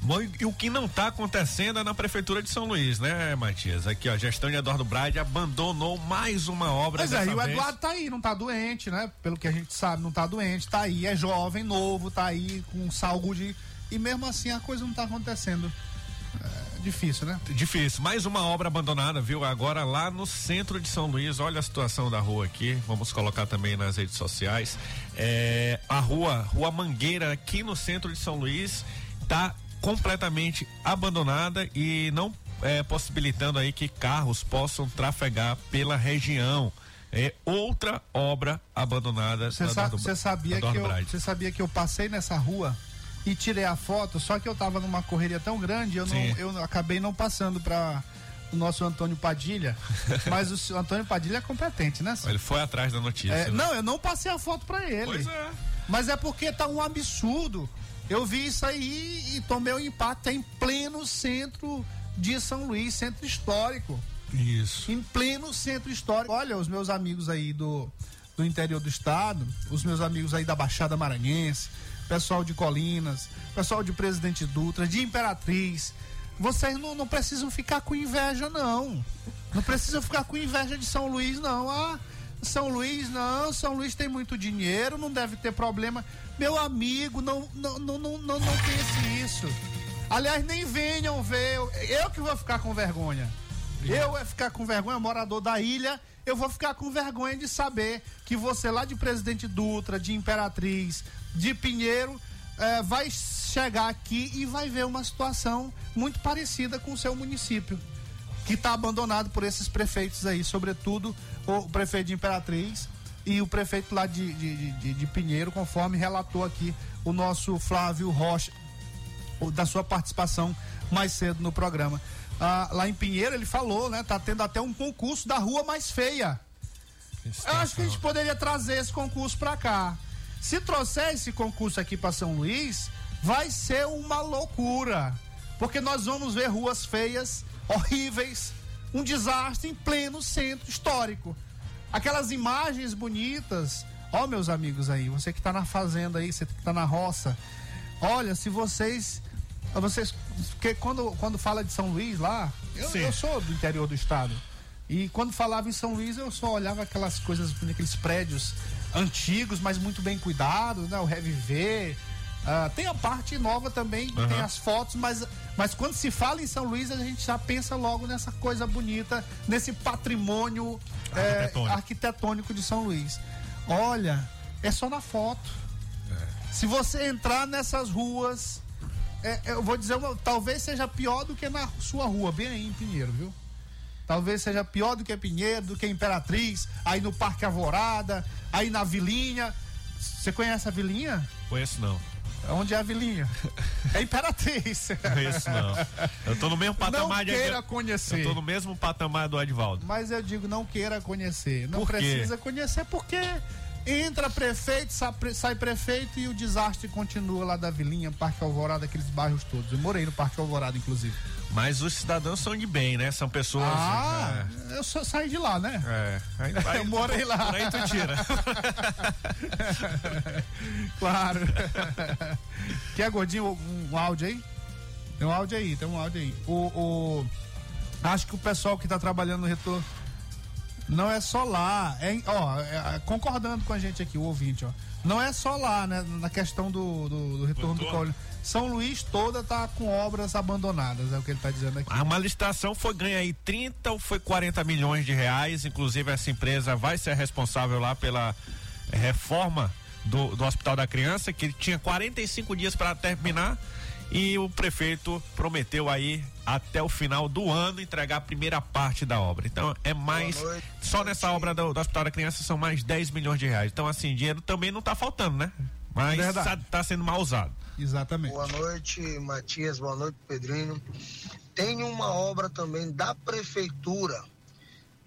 Bom, e, e o que não está acontecendo é na Prefeitura de São Luís, né, Matias? Aqui, ó, a gestão de Eduardo Braide abandonou mais uma obra Pois é, e o vez. Eduardo tá aí, não tá doente, né? Pelo que a gente sabe, não tá doente, tá aí, é jovem, novo, tá aí com saúde. E mesmo assim a coisa não tá acontecendo. É difícil, né? Difícil. Mais uma obra abandonada, viu? Agora lá no centro de São Luís. Olha a situação da rua aqui. Vamos colocar também nas redes sociais. É, a rua, Rua Mangueira, aqui no centro de São Luís, tá completamente abandonada e não é, possibilitando aí que carros possam trafegar pela região. É outra obra abandonada. Você sa- sabia, que eu, sabia que eu passei nessa rua e tirei a foto, só que eu tava numa correria tão grande, eu, não, eu acabei não passando para o nosso Antônio Padilha. mas o Antônio Padilha é competente, né? Ele foi atrás da notícia. É, né? não, eu não passei a foto para ele. Pois é. Mas é porque tá um absurdo. Eu vi isso aí e tomei o impacto em pleno centro de São Luís, centro histórico. Isso. Em pleno centro histórico. Olha, os meus amigos aí do, do interior do estado, os meus amigos aí da Baixada Maranhense, pessoal de Colinas, pessoal de Presidente Dutra, de Imperatriz. Vocês não, não precisam ficar com inveja, não. Não precisam ficar com inveja de São Luís, não. Ah, São Luís, não. São Luís tem muito dinheiro, não deve ter problema. Meu amigo, não, não, não, não, não, não pense isso. Aliás, nem venham ver. Eu, eu que vou ficar com vergonha. Eu vou ficar com vergonha, morador da ilha. Eu vou ficar com vergonha de saber que você lá de Presidente Dutra, de Imperatriz, de Pinheiro, eh, vai chegar aqui e vai ver uma situação muito parecida com o seu município, que está abandonado por esses prefeitos aí, sobretudo o prefeito de Imperatriz e o prefeito lá de, de, de- de Pinheiro, conforme relatou aqui o nosso Flávio Rocha, da sua participação mais cedo no programa. Ah, lá em Pinheiro ele falou, né? Tá tendo até um concurso da rua mais feia. Eu acho que a gente poderia trazer esse concurso para cá. Se trouxer esse concurso aqui para São Luís, vai ser uma loucura. Porque nós vamos ver ruas feias, horríveis, um desastre em pleno centro histórico. Aquelas imagens bonitas. Ó, meus amigos aí, você que tá na fazenda aí, você que tá na roça. Olha, se vocês. Vocês. Porque quando, quando fala de São Luís lá, eu, eu sou do interior do estado. E quando falava em São Luís, eu só olhava aquelas coisas, aqueles prédios antigos, mas muito bem cuidados, né? O Reviver. Ah, tem a parte nova também, Aham. tem as fotos, mas, mas quando se fala em São Luís, a gente já pensa logo nessa coisa bonita, nesse patrimônio eh, Arquitetônico. arquitetônico de São Luís. Olha, é só na foto. Se você entrar nessas ruas, é, eu vou dizer, uma, talvez seja pior do que na sua rua, bem aí em Pinheiro, viu? Talvez seja pior do que Pinheiro, do que Imperatriz, aí no Parque Alvorada, aí na Vilinha. Você conhece a Vilinha? Conheço não. Onde é a Vilinha? É Imperatriz. Conheço não. Eu tô no mesmo patamar de. queira conhecer. Eu tô no mesmo patamar do Edvaldo. Mas eu digo, não queira conhecer. Não Por quê? precisa conhecer porque entra prefeito, sa- pre- sai prefeito e o desastre continua lá da Vilinha, Parque Alvorada, aqueles bairros todos. Eu morei no Parque Alvorada, inclusive. Mas os cidadãos são de bem, né? São pessoas. Ah, eu só saí de lá, né? É. é. Ainda vai- Eu morei lá. Por aí tu tira. claro. Quer, Gordinho, um, áudio aí? Tem um áudio aí, tem um áudio aí. O, o- acho que o pessoal que tá trabalhando no retorno não é só lá. É, ó, é, concordando com a gente aqui, o ouvinte, ó. Não é só lá, né? Na questão do, do, do retorno do Caolho. São Luís toda tá com obras abandonadas, é o que ele tá dizendo aqui. Uma licitação foi ganha aí 30 ou foi 40 milhões de reais. Inclusive, essa empresa vai ser responsável lá pela reforma do, do Hospital da Criança, que tinha 45 dias para terminar. E o prefeito prometeu aí até o final do ano entregar a primeira parte da obra. Então é mais. Só nessa obra do, do Hospital da Criança são mais 10 milhões de reais. Então, assim, dinheiro também não tá faltando, né? Mas Verdade. tá, tá sendo mal usado. Exatamente. Boa noite, Matias. Boa noite, Pedrinho. Tem uma obra também da prefeitura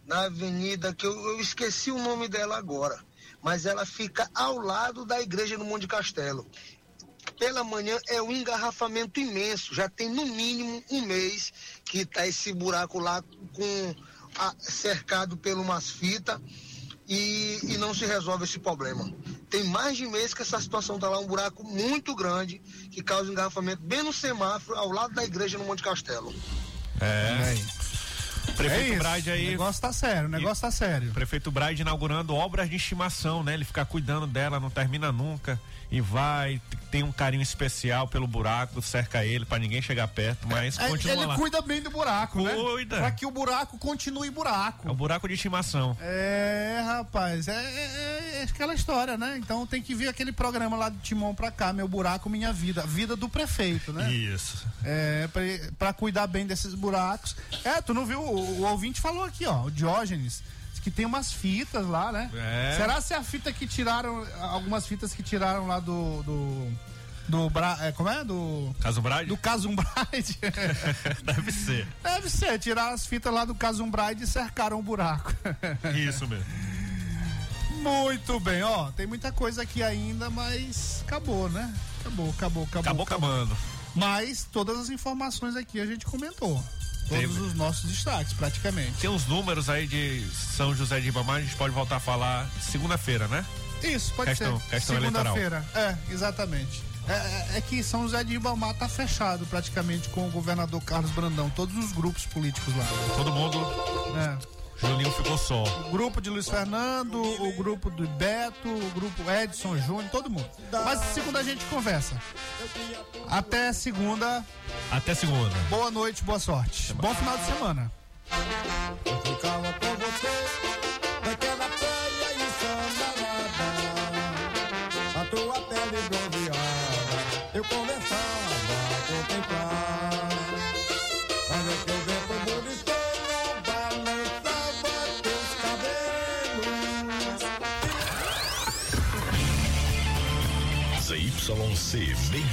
na avenida que eu, eu esqueci o nome dela agora, mas ela fica ao lado da igreja do Monte Castelo. Pela manhã é um engarrafamento imenso, já tem no mínimo um mês que tá esse buraco lá com a- cercado por umas fitas e, e não se resolve esse problema. Tem mais de mês que essa situação tá lá, um buraco muito grande que causa engarrafamento bem no semáforo, ao lado da igreja no Monte Castelo. É. É Prefeito. Brade O aí. negócio tá sério, o negócio tá sério. Prefeito Brade inaugurando obras de estimação, né? Ele fica cuidando dela, não termina nunca. E vai, tem um carinho especial pelo buraco, cerca ele pra ninguém chegar perto, mas É, continua ele lá. cuida bem do buraco, né? Cuida. Pra que o buraco continue buraco. É o buraco de estimação. É, rapaz, é, é- é aquela história, né? Então tem que vir aquele programa lá de Timão pra cá, Meu Buraco Minha Vida, vida do prefeito, né? Isso. É, pra, pra cuidar bem desses buracos. É, tu não viu? O, o ouvinte falou aqui, ó, o Diógenes, que tem umas fitas lá, né? É. Será se a fita que tiraram, algumas fitas que tiraram lá do. do do Bra, é, como é? Do. Caso Brade? Do Casumbride. Deve ser. Deve ser, tiraram as fitas lá do Casumbride e cercaram o buraco. Isso mesmo. Muito bem, ó. Tem muita coisa aqui ainda, mas acabou, né? Acabou, acabou, acabou. Acabou acabando. Mas todas as informações aqui a gente comentou. Todos os nossos destaques, praticamente. Tem uns números aí de São José de Ribamar, a gente pode voltar a falar segunda-feira, né? Isso, pode Questão- ser. questão. Segunda-feira. É, exatamente. É, é- é que São José de Ribamar tá fechado praticamente com o governador Carlos Brandão, todos os grupos políticos lá. Todo mundo. É. Julinho ficou só. O grupo de Luiz Fernando, o grupo do Beto, o grupo Edson Júnior, todo mundo. Mas segunda a gente conversa. Até segunda. Até segunda. Boa noite, boa sorte. Bom final de semana. Ficava com você naquela